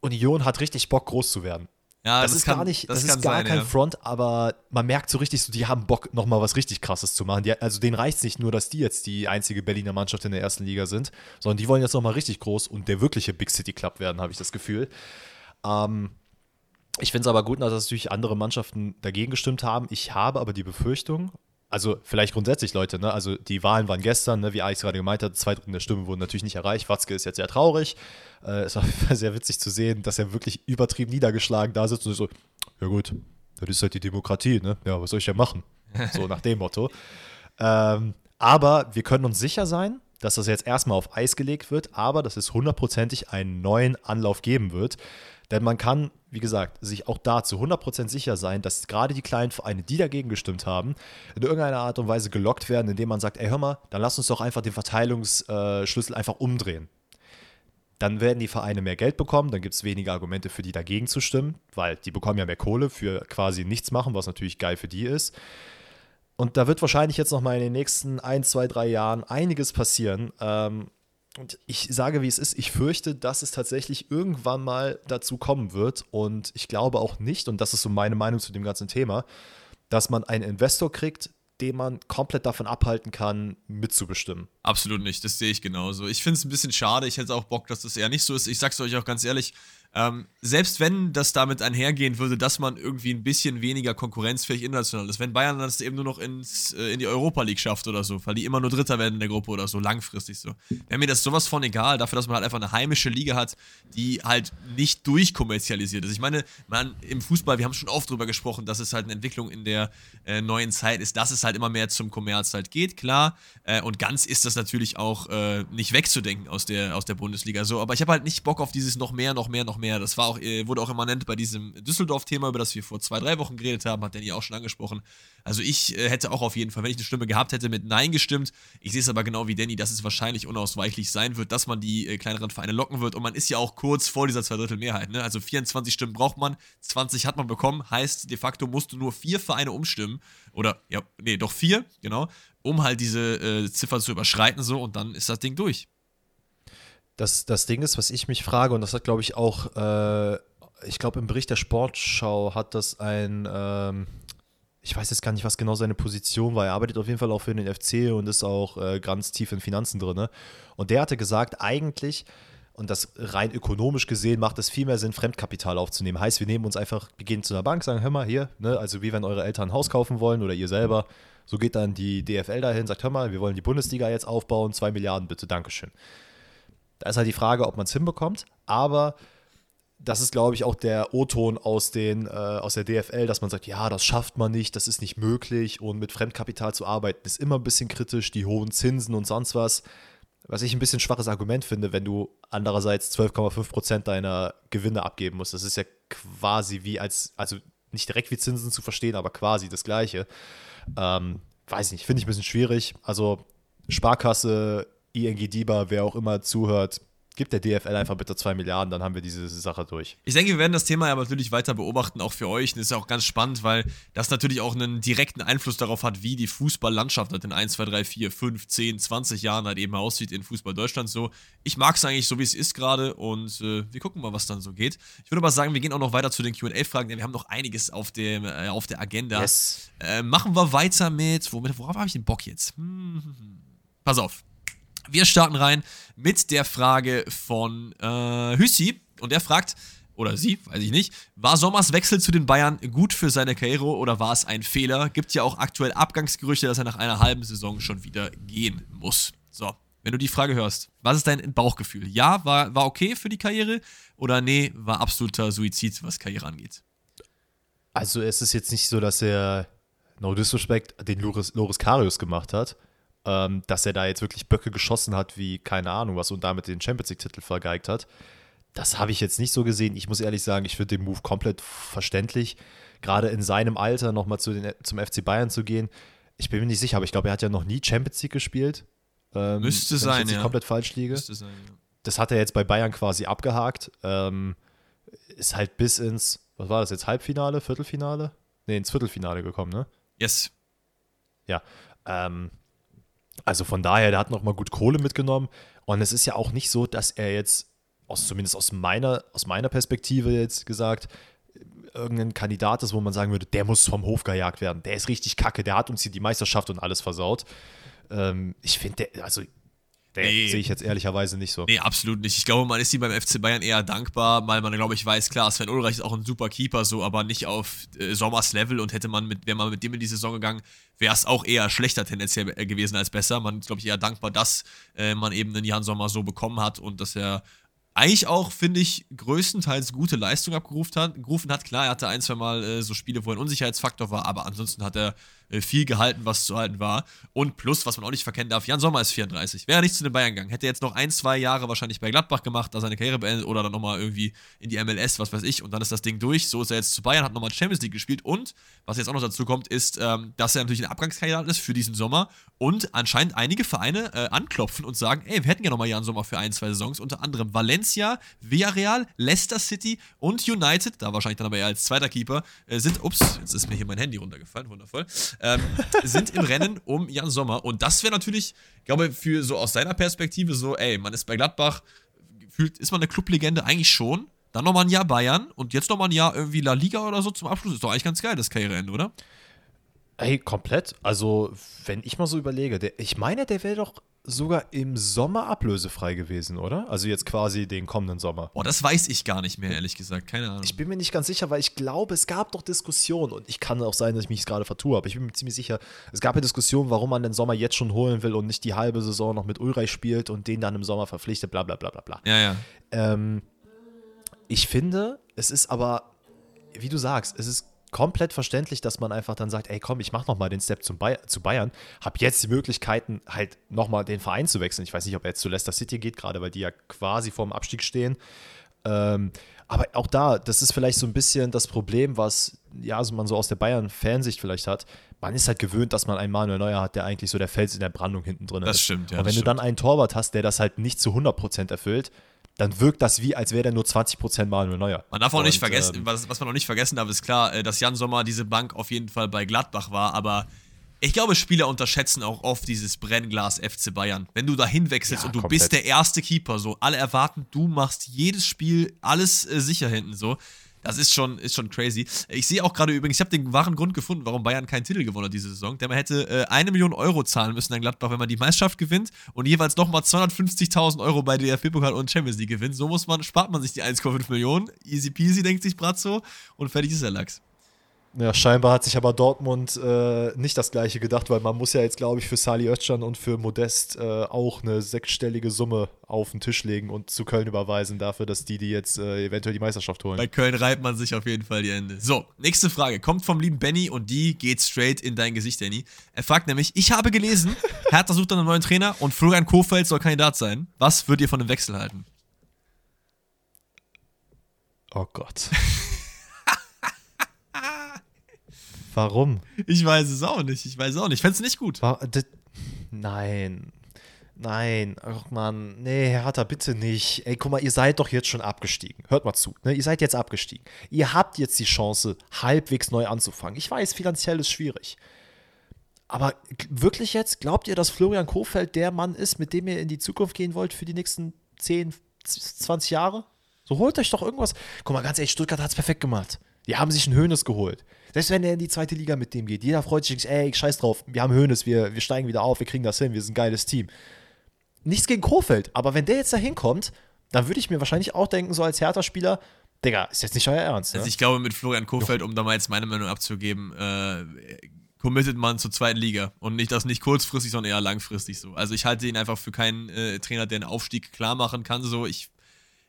Union hat richtig Bock, groß zu werden. Ja, das, das ist kann, gar nicht, das, das ist gar sein, kein ja. Front, aber man merkt so richtig, so, die haben Bock, nochmal was richtig krasses zu machen. Die, also denen reicht es nicht nur, dass die jetzt die einzige Berliner Mannschaft in der ersten Liga sind, sondern die wollen jetzt nochmal richtig groß und der wirkliche Big City Club werden, habe ich das Gefühl. Ähm, ich finde es aber gut, dass natürlich andere Mannschaften dagegen gestimmt haben. Ich habe aber die Befürchtung, also vielleicht grundsätzlich, Leute, ne? also die Wahlen waren gestern, ne? wie Alex gerade gemeint hat, zwei Drittel der Stimmen wurden natürlich nicht erreicht. Watzke ist jetzt sehr traurig. Äh, es war sehr witzig zu sehen, dass er wirklich übertrieben niedergeschlagen da sitzt und so, ja gut, das ist halt die Demokratie, ne? Ja, was soll ich ja machen? So nach dem Motto. Ähm, aber wir können uns sicher sein, dass das jetzt erstmal auf Eis gelegt wird, aber dass es hundertprozentig einen neuen Anlauf geben wird. Denn man kann, wie gesagt, sich auch da zu 100% sicher sein, dass gerade die kleinen Vereine, die dagegen gestimmt haben, in irgendeiner Art und Weise gelockt werden, indem man sagt, ey, hör mal, dann lass uns doch einfach den Verteilungsschlüssel einfach umdrehen. Dann werden die Vereine mehr Geld bekommen, dann gibt es weniger Argumente für die dagegen zu stimmen, weil die bekommen ja mehr Kohle für quasi nichts machen, was natürlich geil für die ist. Und da wird wahrscheinlich jetzt noch mal in den nächsten ein, zwei, drei Jahren einiges passieren. Ähm, und ich sage, wie es ist, ich fürchte, dass es tatsächlich irgendwann mal dazu kommen wird. Und ich glaube auch nicht, und das ist so meine Meinung zu dem ganzen Thema, dass man einen Investor kriegt, den man komplett davon abhalten kann, mitzubestimmen. Absolut nicht, das sehe ich genauso. Ich finde es ein bisschen schade, ich hätte auch Bock, dass das eher nicht so ist. Ich sag's euch auch ganz ehrlich, ähm, selbst wenn das damit einhergehen würde, dass man irgendwie ein bisschen weniger konkurrenzfähig international ist, wenn Bayern das eben nur noch ins, äh, in die Europa League schafft oder so, weil die immer nur Dritter werden in der Gruppe oder so, langfristig so, wäre mir das sowas von egal, dafür, dass man halt einfach eine heimische Liga hat, die halt nicht durchkommerzialisiert ist. Ich meine, man, im Fußball, wir haben schon oft drüber gesprochen, dass es halt eine Entwicklung in der äh, neuen Zeit ist, dass es halt immer mehr zum Kommerz halt geht, klar. Äh, und ganz ist das natürlich auch äh, nicht wegzudenken aus der, aus der Bundesliga so, aber ich habe halt nicht Bock auf dieses noch mehr, noch mehr, noch mehr mehr. Das war auch, äh, wurde auch immanent bei diesem Düsseldorf-Thema, über das wir vor zwei, drei Wochen geredet haben, hat Danny auch schon angesprochen. Also ich äh, hätte auch auf jeden Fall, wenn ich eine Stimme gehabt hätte, mit Nein gestimmt. Ich sehe es aber genau wie Danny, dass es wahrscheinlich unausweichlich sein wird, dass man die äh, kleineren Vereine locken wird. Und man ist ja auch kurz vor dieser Zweidrittelmehrheit. Ne? Also 24 Stimmen braucht man, 20 hat man bekommen. Heißt, de facto musst du nur vier Vereine umstimmen. Oder, ja, nee, doch vier, genau, um halt diese äh, Ziffer zu überschreiten so und dann ist das Ding durch. Das, das Ding ist, was ich mich frage, und das hat, glaube ich, auch, äh, ich glaube, im Bericht der Sportschau hat das ein, ähm, ich weiß jetzt gar nicht, was genau seine Position war. Er arbeitet auf jeden Fall auch für den FC und ist auch äh, ganz tief in Finanzen drin. Ne? Und der hatte gesagt, eigentlich, und das rein ökonomisch gesehen, macht es viel mehr Sinn, Fremdkapital aufzunehmen. Heißt, wir nehmen uns einfach, wir gehen zu einer Bank, sagen, hör mal, hier, ne, also wie wenn eure Eltern ein Haus kaufen wollen oder ihr selber. So geht dann die DFL dahin, sagt, hör mal, wir wollen die Bundesliga jetzt aufbauen, zwei Milliarden bitte, Dankeschön. Da ist halt die Frage, ob man es hinbekommt, aber das ist, glaube ich, auch der O-Ton aus, äh, aus der DFL, dass man sagt, ja, das schafft man nicht, das ist nicht möglich und mit Fremdkapital zu arbeiten ist immer ein bisschen kritisch, die hohen Zinsen und sonst was. Was ich ein bisschen schwaches Argument finde, wenn du andererseits 12,5% deiner Gewinne abgeben musst. Das ist ja quasi wie als, also nicht direkt wie Zinsen zu verstehen, aber quasi das Gleiche. Ähm, weiß nicht, finde ich ein bisschen schwierig. Also Sparkasse, ING DIBA, wer auch immer zuhört, gibt der DFL einfach bitte zwei Milliarden, dann haben wir diese Sache durch. Ich denke, wir werden das Thema ja natürlich weiter beobachten, auch für euch. das ist ja auch ganz spannend, weil das natürlich auch einen direkten Einfluss darauf hat, wie die Fußballlandschaft halt in 1, 2, 3, 4, 5, 10, 20 Jahren halt eben aussieht in Fußball Deutschland so. Ich mag es eigentlich so, wie es ist gerade und äh, wir gucken mal, was dann so geht. Ich würde aber sagen, wir gehen auch noch weiter zu den QA-Fragen, denn wir haben noch einiges auf, dem, äh, auf der Agenda. Yes. Äh, machen wir weiter mit, womit, worauf habe ich den Bock jetzt? Hm, hm, hm. Pass auf. Wir starten rein mit der Frage von äh, Hüssi. Und er fragt, oder sie, weiß ich nicht, war Sommers Wechsel zu den Bayern gut für seine Karriere oder war es ein Fehler? Gibt ja auch aktuell Abgangsgerüchte, dass er nach einer halben Saison schon wieder gehen muss. So, wenn du die Frage hörst, was ist dein Bauchgefühl? Ja, war, war okay für die Karriere oder nee, war absoluter Suizid, was Karriere angeht? Also es ist jetzt nicht so, dass er, no disrespect, den Loris, Loris Karius gemacht hat ähm, dass er da jetzt wirklich Böcke geschossen hat, wie keine Ahnung was und damit den Champions League-Titel vergeigt hat. Das habe ich jetzt nicht so gesehen. Ich muss ehrlich sagen, ich finde den Move komplett verständlich. Gerade in seinem Alter nochmal zu zum FC Bayern zu gehen. Ich bin mir nicht sicher, aber ich glaube, er hat ja noch nie Champions League gespielt. Ähm, Müsste sein, ich ja. komplett falsch liege. Müsste sein, ja. Das hat er jetzt bei Bayern quasi abgehakt. Ähm, ist halt bis ins, was war das jetzt, Halbfinale, Viertelfinale? Ne, ins Viertelfinale gekommen, ne? Yes. Ja. Ähm, also von daher, der hat nochmal gut Kohle mitgenommen. Und es ist ja auch nicht so, dass er jetzt, aus, zumindest aus meiner, aus meiner Perspektive jetzt gesagt, irgendein Kandidat ist, wo man sagen würde, der muss vom Hof gejagt werden. Der ist richtig kacke, der hat uns hier die Meisterschaft und alles versaut. Ähm, ich finde, also Nee. Sehe ich jetzt ehrlicherweise nicht so. Nee, absolut nicht. Ich glaube, man ist ihm beim FC Bayern eher dankbar, weil man, glaube ich, weiß, klar, Sven Ulreich ist auch ein super Keeper, so, aber nicht auf äh, Sommers Level und hätte man mit, wäre man mit dem in die Saison gegangen, wäre es auch eher schlechter tendenziell äh, gewesen als besser. Man ist, glaube ich, eher dankbar, dass äh, man eben den Jan Sommer so bekommen hat und dass er eigentlich auch, finde ich, größtenteils gute Leistung abgerufen hat. Klar, er hatte ein, zwei Mal äh, so Spiele, wo er ein Unsicherheitsfaktor war, aber ansonsten hat er viel gehalten, was zu halten war. Und plus, was man auch nicht verkennen darf, Jan Sommer ist 34. Wäre nicht zu den Bayern gegangen, hätte er jetzt noch ein, zwei Jahre wahrscheinlich bei Gladbach gemacht, da seine Karriere beendet oder dann nochmal irgendwie in die MLS, was weiß ich, und dann ist das Ding durch. So ist er jetzt zu Bayern, hat nochmal Champions League gespielt und, was jetzt auch noch dazu kommt, ist, ähm, dass er natürlich ein Abgangskandidat ist für diesen Sommer und anscheinend einige Vereine äh, anklopfen und sagen, ey, wir hätten ja nochmal Jan Sommer für ein, zwei Saisons, unter anderem Valencia, Villarreal, Leicester City und United, da wahrscheinlich dann aber eher als zweiter Keeper, äh, sind, ups, jetzt ist mir hier mein Handy runtergefallen, wundervoll, ähm, sind im Rennen um Jan Sommer. Und das wäre natürlich, ich glaube, für so aus seiner Perspektive so, ey, man ist bei Gladbach, fühlt, ist man eine Clubliegende eigentlich schon. Dann nochmal ein Jahr Bayern und jetzt nochmal ein Jahr irgendwie La Liga oder so zum Abschluss. Ist doch eigentlich ganz geil, das Karriereende, oder? Ey, komplett. Also, wenn ich mal so überlege, der, ich meine, der wäre doch sogar im Sommer ablösefrei gewesen, oder? Also jetzt quasi den kommenden Sommer. Boah, das weiß ich gar nicht mehr, ehrlich gesagt. Keine Ahnung. Ich bin mir nicht ganz sicher, weil ich glaube, es gab doch Diskussionen und ich kann auch sein, dass ich mich gerade vertue, aber ich bin mir ziemlich sicher, es gab ja Diskussionen, warum man den Sommer jetzt schon holen will und nicht die halbe Saison noch mit Ulreich spielt und den dann im Sommer verpflichtet, bla bla bla bla bla. Ja, ja. Ähm, ich finde, es ist aber, wie du sagst, es ist komplett verständlich, dass man einfach dann sagt, ey komm, ich mach nochmal den Step zum Bay zu Bayern, habe jetzt die Möglichkeiten, halt nochmal den Verein zu wechseln. Ich weiß nicht, ob er jetzt zu Leicester City geht, gerade weil die ja quasi vorm Abstieg stehen. Ähm, Aber auch da, das ist vielleicht so ein bisschen das Problem, was ja, also man so aus der Bayern-Fansicht vielleicht hat. Man ist halt gewöhnt, dass man einen Manuel Neuer hat, der eigentlich so der Fels in der Brandung hinten drin ist. Das stimmt, ja. Und wenn du stimmt. dann einen Torwart hast, der das halt nicht zu 100% erfüllt, dann wirkt das wie, als wäre der nur 20% Manuel Neuer. Man darf auch nicht Und, vergessen, ähm, was, was man auch nicht vergessen darf, ist klar, äh, dass Jan Sommer diese Bank auf jeden Fall bei Gladbach war, aber ich glaube, Spieler unterschätzen auch oft dieses Brennglas FC Bayern. Wenn du dahin wechselst Ja, und du komplett. bist der erste Keeper, so alle erwarten, du machst jedes Spiel alles äh, sicher hinten so. Das ist schon, ist schon crazy. Ich sehe auch gerade übrigens, ich habe den wahren Grund gefunden, warum Bayern keinen Titel gewonnen hat diese Saison. Denn man hätte äh, eine Million Euro zahlen müssen an Gladbach, wenn man die Meisterschaft gewinnt und jeweils nochmal 250.000 Euro bei DFB-Pokal und Champions League gewinnt. So muss man, spart man sich die 1,5 Millionen. Easy peasy, denkt sich Brazzo und fertig ist der Lachs. Ja, scheinbar hat sich aber Dortmund äh, nicht das gleiche gedacht, weil man muss ja jetzt, glaube ich, für Sali Özcan und für Modest äh, auch eine sechsstellige Summe auf den Tisch legen und zu Köln überweisen dafür, dass die die jetzt äh, eventuell die Meisterschaft holen. Bei Köln reibt man sich auf jeden Fall die Hände. So, nächste Frage. Kommt vom lieben Benny und die geht straight in dein Gesicht, Danny. Er fragt nämlich, ich habe gelesen, Hertha sucht einen neuen Trainer und Florian Kofeld soll Kandidat sein. Was würdet ihr von dem Wechsel halten? oh Gott. Warum? Ich weiß es auch nicht. Ich weiß es auch nicht. Ich fände es nicht gut. War, nein. Nein, ach man, nee, Hertha, bitte nicht. Ey, guck mal, ihr seid doch jetzt schon abgestiegen. Hört mal zu, ne? Ihr seid jetzt abgestiegen. Ihr habt jetzt die Chance, halbwegs neu anzufangen. Ich weiß, finanziell ist schwierig. Aber wirklich jetzt, glaubt ihr, dass Florian Kofeld der Mann ist, mit dem ihr in die Zukunft gehen wollt für die nächsten 10, 20 Jahre? So holt euch doch irgendwas. Guck mal, ganz ehrlich, Stuttgart hat es perfekt gemacht. Die haben sich einen Hönes geholt. Selbst wenn er in die zweite Liga mit dem geht, jeder freut sich, ey, scheiß drauf, wir haben Hönes, wir, wir steigen wieder auf, wir kriegen das hin, wir sind ein geiles Team. Nichts gegen Kofeld, aber wenn der jetzt da hinkommt, dann würde ich mir wahrscheinlich auch denken, so als Hertha-Spieler, Digga, ist jetzt nicht euer Ernst. Ne? Also ich glaube, mit Florian Kofeld, um da mal jetzt meine Meinung abzugeben, äh, committet man zur zweiten Liga. Und nicht das nicht kurzfristig, sondern eher langfristig so. Also ich halte ihn einfach für keinen äh, Trainer, der einen Aufstieg klar machen kann. So, ich.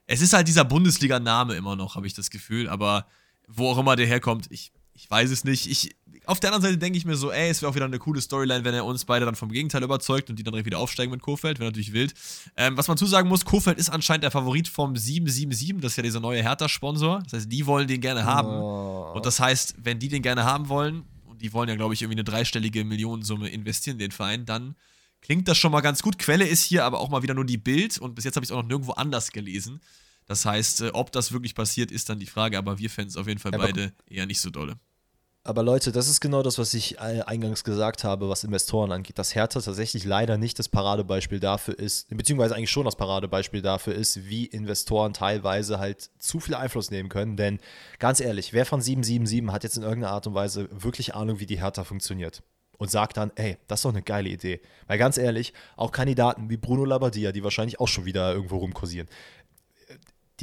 Es ist halt dieser Bundesliga-Name immer noch, habe ich das Gefühl. Aber wo auch immer der herkommt, ich, ich weiß es nicht. Ich, auf der anderen Seite denke ich mir so, ey, es wäre auch wieder eine coole Storyline, wenn er uns beide dann vom Gegenteil überzeugt und die dann direkt wieder aufsteigen mit Kofeld. Wäre natürlich wild. Ähm, was man zusagen muss, Kofeld ist anscheinend der Favorit vom 777. Das ist ja dieser neue Hertha-Sponsor. Das heißt, die wollen den gerne haben. Oh. Und das heißt, wenn die den gerne haben wollen, und die wollen ja, glaube ich, irgendwie eine dreistellige Millionensumme investieren in den Verein, dann klingt das schon mal ganz gut. Quelle ist hier aber auch mal wieder nur die Bild und bis jetzt habe ich es auch noch nirgendwo anders gelesen. Das heißt, äh, ob das wirklich passiert, ist dann die Frage, aber wir fänden es auf jeden Fall Aber- beide eher nicht so dolle. Aber Leute, das ist genau das, was ich äh, eingangs gesagt habe, was Investoren angeht, dass Hertha tatsächlich leider nicht das Paradebeispiel dafür ist, beziehungsweise eigentlich schon das Paradebeispiel dafür ist, wie Investoren teilweise halt zu viel Einfluss nehmen können. Denn ganz ehrlich, wer von 777 hat jetzt in irgendeiner Art und Weise wirklich Ahnung, wie die Hertha funktioniert? Und sagt dann, ey, das ist doch eine geile Idee. Weil ganz ehrlich, auch Kandidaten wie Bruno Labbadia, die wahrscheinlich auch schon wieder irgendwo rumkursieren,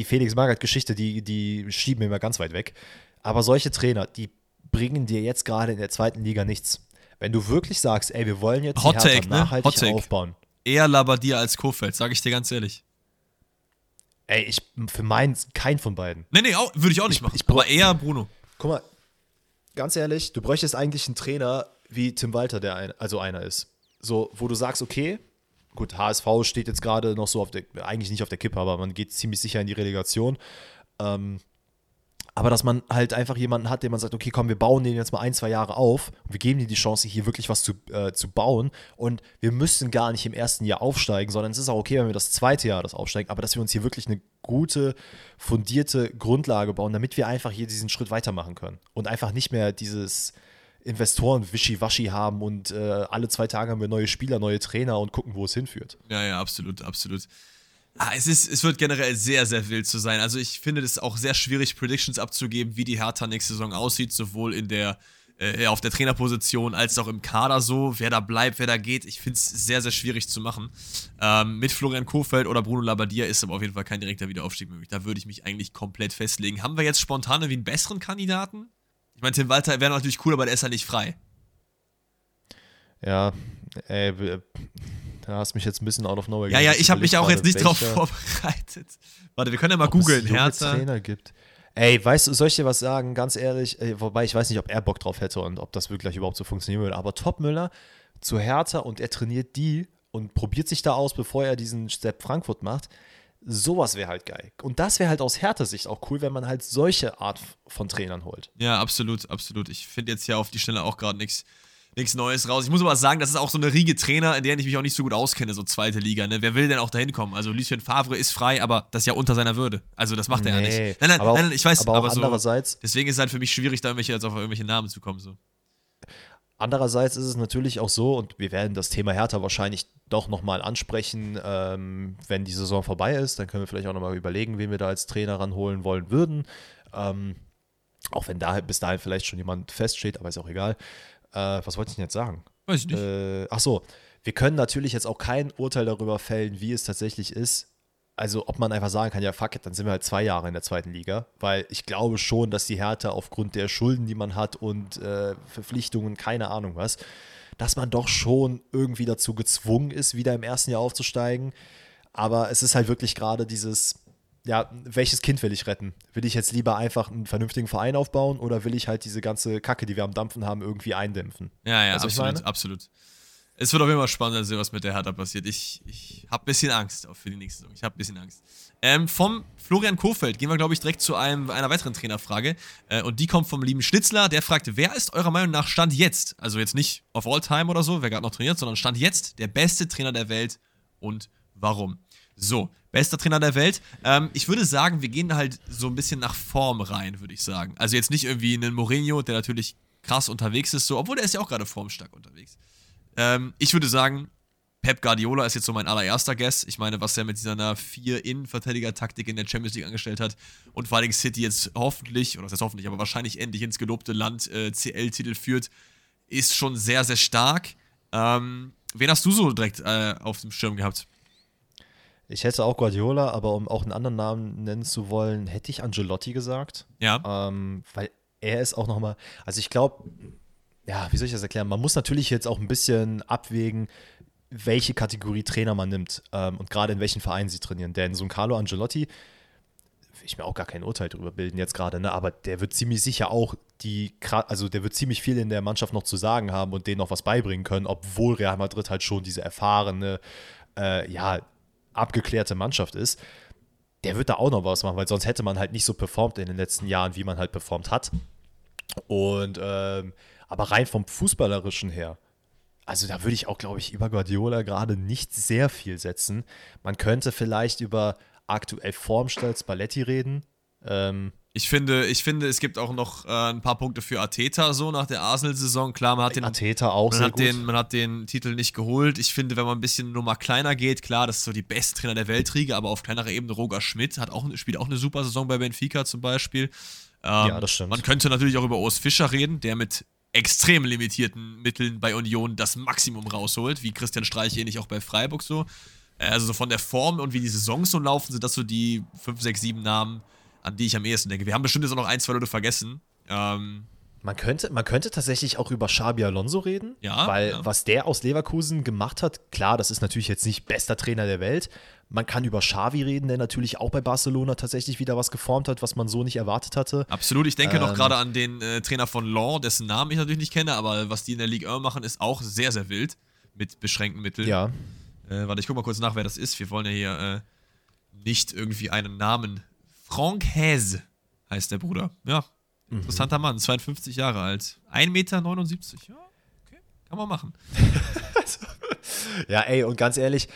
die Felix Magath-Geschichte, die, die schieben wir immer ganz weit weg. Aber solche Trainer, die bringen dir jetzt gerade in der zweiten Liga nichts. Wenn du wirklich sagst, ey, wir wollen jetzt Hot Take, ne? nachhaltig Hot Take. aufbauen. Eher Labadia als Kofeld, sage ich dir ganz ehrlich. Ey, ich für meinen kein von beiden. Nee, nee, würde ich auch nicht Ich- machen. ich aber eher Bruno. Guck mal, ganz ehrlich, du bräuchtest eigentlich einen Trainer wie Tim Walter, der ein, also einer ist. So, wo du sagst, okay, gut, HSV steht jetzt gerade noch so auf der, eigentlich nicht auf der Kippe, aber man geht ziemlich sicher in die Relegation. Ähm, aber dass man halt einfach jemanden hat, den man sagt, okay, komm, wir bauen den jetzt mal ein, zwei Jahre auf und wir geben dir die Chance, hier wirklich was zu, äh, zu bauen. Und wir müssen gar nicht im ersten Jahr aufsteigen, sondern es ist auch okay, wenn wir das zweite Jahr das aufsteigen, aber dass wir uns hier wirklich eine gute, fundierte Grundlage bauen, damit wir einfach hier diesen Schritt weitermachen können. Und einfach nicht mehr dieses Investoren-Wischiwaschi haben und äh, alle zwei Tage haben wir neue Spieler, neue Trainer und gucken, wo es hinführt. Ja, ja, absolut, absolut. Ah, es, ist, es wird generell sehr, sehr wild zu sein. Also ich finde es auch sehr schwierig, Predictions abzugeben, wie die Hertha nächste Saison aussieht, sowohl in der, äh, auf der Trainerposition als auch im Kader so, wer da bleibt, wer da geht. Ich finde es sehr, sehr schwierig zu machen. Ähm, mit Florian Kofeld oder Bruno Labbadia ist aber auf jeden Fall kein direkter Wiederaufstieg möglich. Da würde ich mich eigentlich komplett festlegen. Haben wir jetzt spontan wie einen besseren Kandidaten? Ich meine, Tim Walter wäre natürlich cool, aber der ist ja nicht frei. Ja, ey, da hast mich jetzt ein bisschen out of nowhere Ja, ja, ich habe mich auch jetzt nicht drauf gerade, vorbereitet. Warte, wir können ja mal ob googeln. Hertha. Trainer gibt. Ey, weißt du, soll ich dir was sagen? Ganz ehrlich, ey, wobei ich weiß nicht, ob er Bock drauf hätte und ob das wirklich überhaupt so funktionieren würde. Aber Topmüller zu Hertha und er trainiert die und probiert sich da aus, bevor er diesen Step Frankfurt macht. Sowas wäre halt geil. Und das wäre halt aus härter Sicht auch cool, wenn man halt solche Art von Trainern holt. Ja, absolut, absolut. Ich finde jetzt ja auf die Stelle auch gerade nichts nichts Neues raus. Ich muss aber sagen, das ist auch so eine Riege Trainer, in der ich mich auch nicht so gut auskenne, so zweite Liga. Ne? Wer will denn auch dahin kommen? Also Lucien Favre ist frei, aber das ist ja unter seiner Würde. Also das macht nee, er ja nicht. Nein, nein, nein, nein, ich weiß, aber, aber so, andererseits. Deswegen ist es halt für mich schwierig, da irgendwelche, jetzt auf irgendwelche Namen zu kommen. So. Andererseits ist es natürlich auch so, und wir werden das Thema Hertha wahrscheinlich doch nochmal ansprechen, ähm, wenn die Saison vorbei ist. Dann können wir vielleicht auch nochmal überlegen, wen wir da als Trainer ranholen wollen würden. Ähm, auch wenn da bis dahin vielleicht schon jemand feststeht, aber ist auch egal. Äh, was wollte ich denn jetzt sagen? Weiß ich nicht. Äh, ach so, wir können natürlich jetzt auch kein Urteil darüber fällen, wie es tatsächlich ist. Also, ob man einfach sagen kann, ja, fuck it, dann sind wir halt zwei Jahre in der zweiten Liga. Weil ich glaube schon, dass die Härte aufgrund der Schulden, die man hat und äh, Verpflichtungen, keine Ahnung was, dass man doch schon irgendwie dazu gezwungen ist, wieder im ersten Jahr aufzusteigen. Aber es ist halt wirklich gerade dieses, ja, welches Kind will ich retten? Will ich jetzt lieber einfach einen vernünftigen Verein aufbauen oder will ich halt diese ganze Kacke, die wir am Dampfen haben, irgendwie eindämpfen? Ja, ja, also absolut, absolut. Es wird auf jeden Fall spannend sehen, was mit der Hertha passiert. Ich, ich habe ein bisschen Angst auch für die nächste Saison. Ich habe ein bisschen Angst. Ähm, vom Florian Kofeld gehen wir, glaube ich, direkt zu einem, einer weiteren Trainerfrage. Äh, und die kommt vom lieben Schnitzler. Der fragt, wer ist eurer Meinung nach Stand jetzt, also jetzt nicht auf All-Time oder so, wer gerade noch trainiert, sondern Stand jetzt der beste Trainer der Welt und warum? So, bester Trainer der Welt. Ähm, ich würde sagen, wir gehen halt so ein bisschen nach Form rein, würde ich sagen. Also jetzt nicht irgendwie einen Mourinho, der natürlich krass unterwegs ist, so, obwohl der ist ja auch gerade formstark unterwegs. Ähm, ich würde sagen, Pep Guardiola ist jetzt so mein allererster Guess. Ich meine, was er mit dieser vier Innenverteidiger-Taktik in der Champions League angestellt hat und vor allem City jetzt hoffentlich, oder das heißt hoffentlich, aber wahrscheinlich endlich ins gelobte Land äh, CL-Titel führt, ist schon sehr, sehr stark. Ähm, wen hast du so direkt äh, auf dem Schirm gehabt? Ich hätte auch Guardiola, aber um auch einen anderen Namen nennen zu wollen, hätte ich Angelotti gesagt. Ja. Ähm, weil er ist auch nochmal, also ich glaube, ja, wie soll ich das erklären? Man muss natürlich jetzt auch ein bisschen abwägen, welche Kategorie Trainer man nimmt ähm, und gerade in welchen Vereinen sie trainieren. Denn so ein Carlo Angelotti, will ich mir auch gar kein Urteil darüber bilden jetzt gerade, ne? aber der wird ziemlich sicher auch die, also der wird ziemlich viel in der Mannschaft noch zu sagen haben und denen noch was beibringen können, obwohl Real Madrid halt schon diese erfahrene, äh, ja, abgeklärte Mannschaft ist, der wird da auch noch was machen, weil sonst hätte man halt nicht so performt in den letzten Jahren, wie man halt performt hat. Und ähm, aber rein vom Fußballerischen her, also da würde ich auch, glaube ich, über Guardiola gerade nicht sehr viel setzen. Man könnte vielleicht über aktuell Formstalz Balletti reden. Ähm, ich finde, ich finde, es gibt auch noch äh, ein paar Punkte für Ateta so nach der Arsenal-Saison. Klar, man hat den, Ateta auch man, hat gut. Den, man hat den Titel nicht geholt. Ich finde, wenn man ein bisschen nur mal kleiner geht, klar, das ist so die besten Trainer der Weltriege, aber auf kleinerer Ebene Roger Schmidt hat auch, spielt auch eine super Saison bei Benfica zum Beispiel. Ähm, ja, das stimmt. Man könnte natürlich auch über Urs Fischer reden, der mit extrem limitierten Mitteln bei Union das Maximum rausholt, wie Christian Streich ähnlich auch bei Freiburg so. Äh, also so von der Form und wie die Saisons so laufen, sind das so die 5, 6, 7 Namen, an die ich am ehesten denke. Wir haben bestimmt jetzt auch noch ein, zwei Leute vergessen. Ähm, man könnte, man könnte tatsächlich auch über Xabi Alonso reden, ja, weil ja. was der aus Leverkusen gemacht hat, klar, das ist natürlich jetzt nicht bester Trainer der Welt. Man kann über Xavi reden, der natürlich auch bei Barcelona tatsächlich wieder was geformt hat, was man so nicht erwartet hatte. Absolut, ich denke ähm, noch gerade an den äh, Trainer von Law, dessen Namen ich natürlich nicht kenne, aber was die in der Ligue 1 machen, ist auch sehr, sehr wild mit beschränkten Mitteln. Ja. Äh, warte, ich guck mal kurz nach, wer das ist. Wir wollen ja hier äh, nicht irgendwie einen Namen Frank Häse heißt der Bruder. Ja. Interessanter Mann, 52 Jahre alt. 1,79 Meter. Ja, okay, kann man machen. ja, ey, und ganz ehrlich,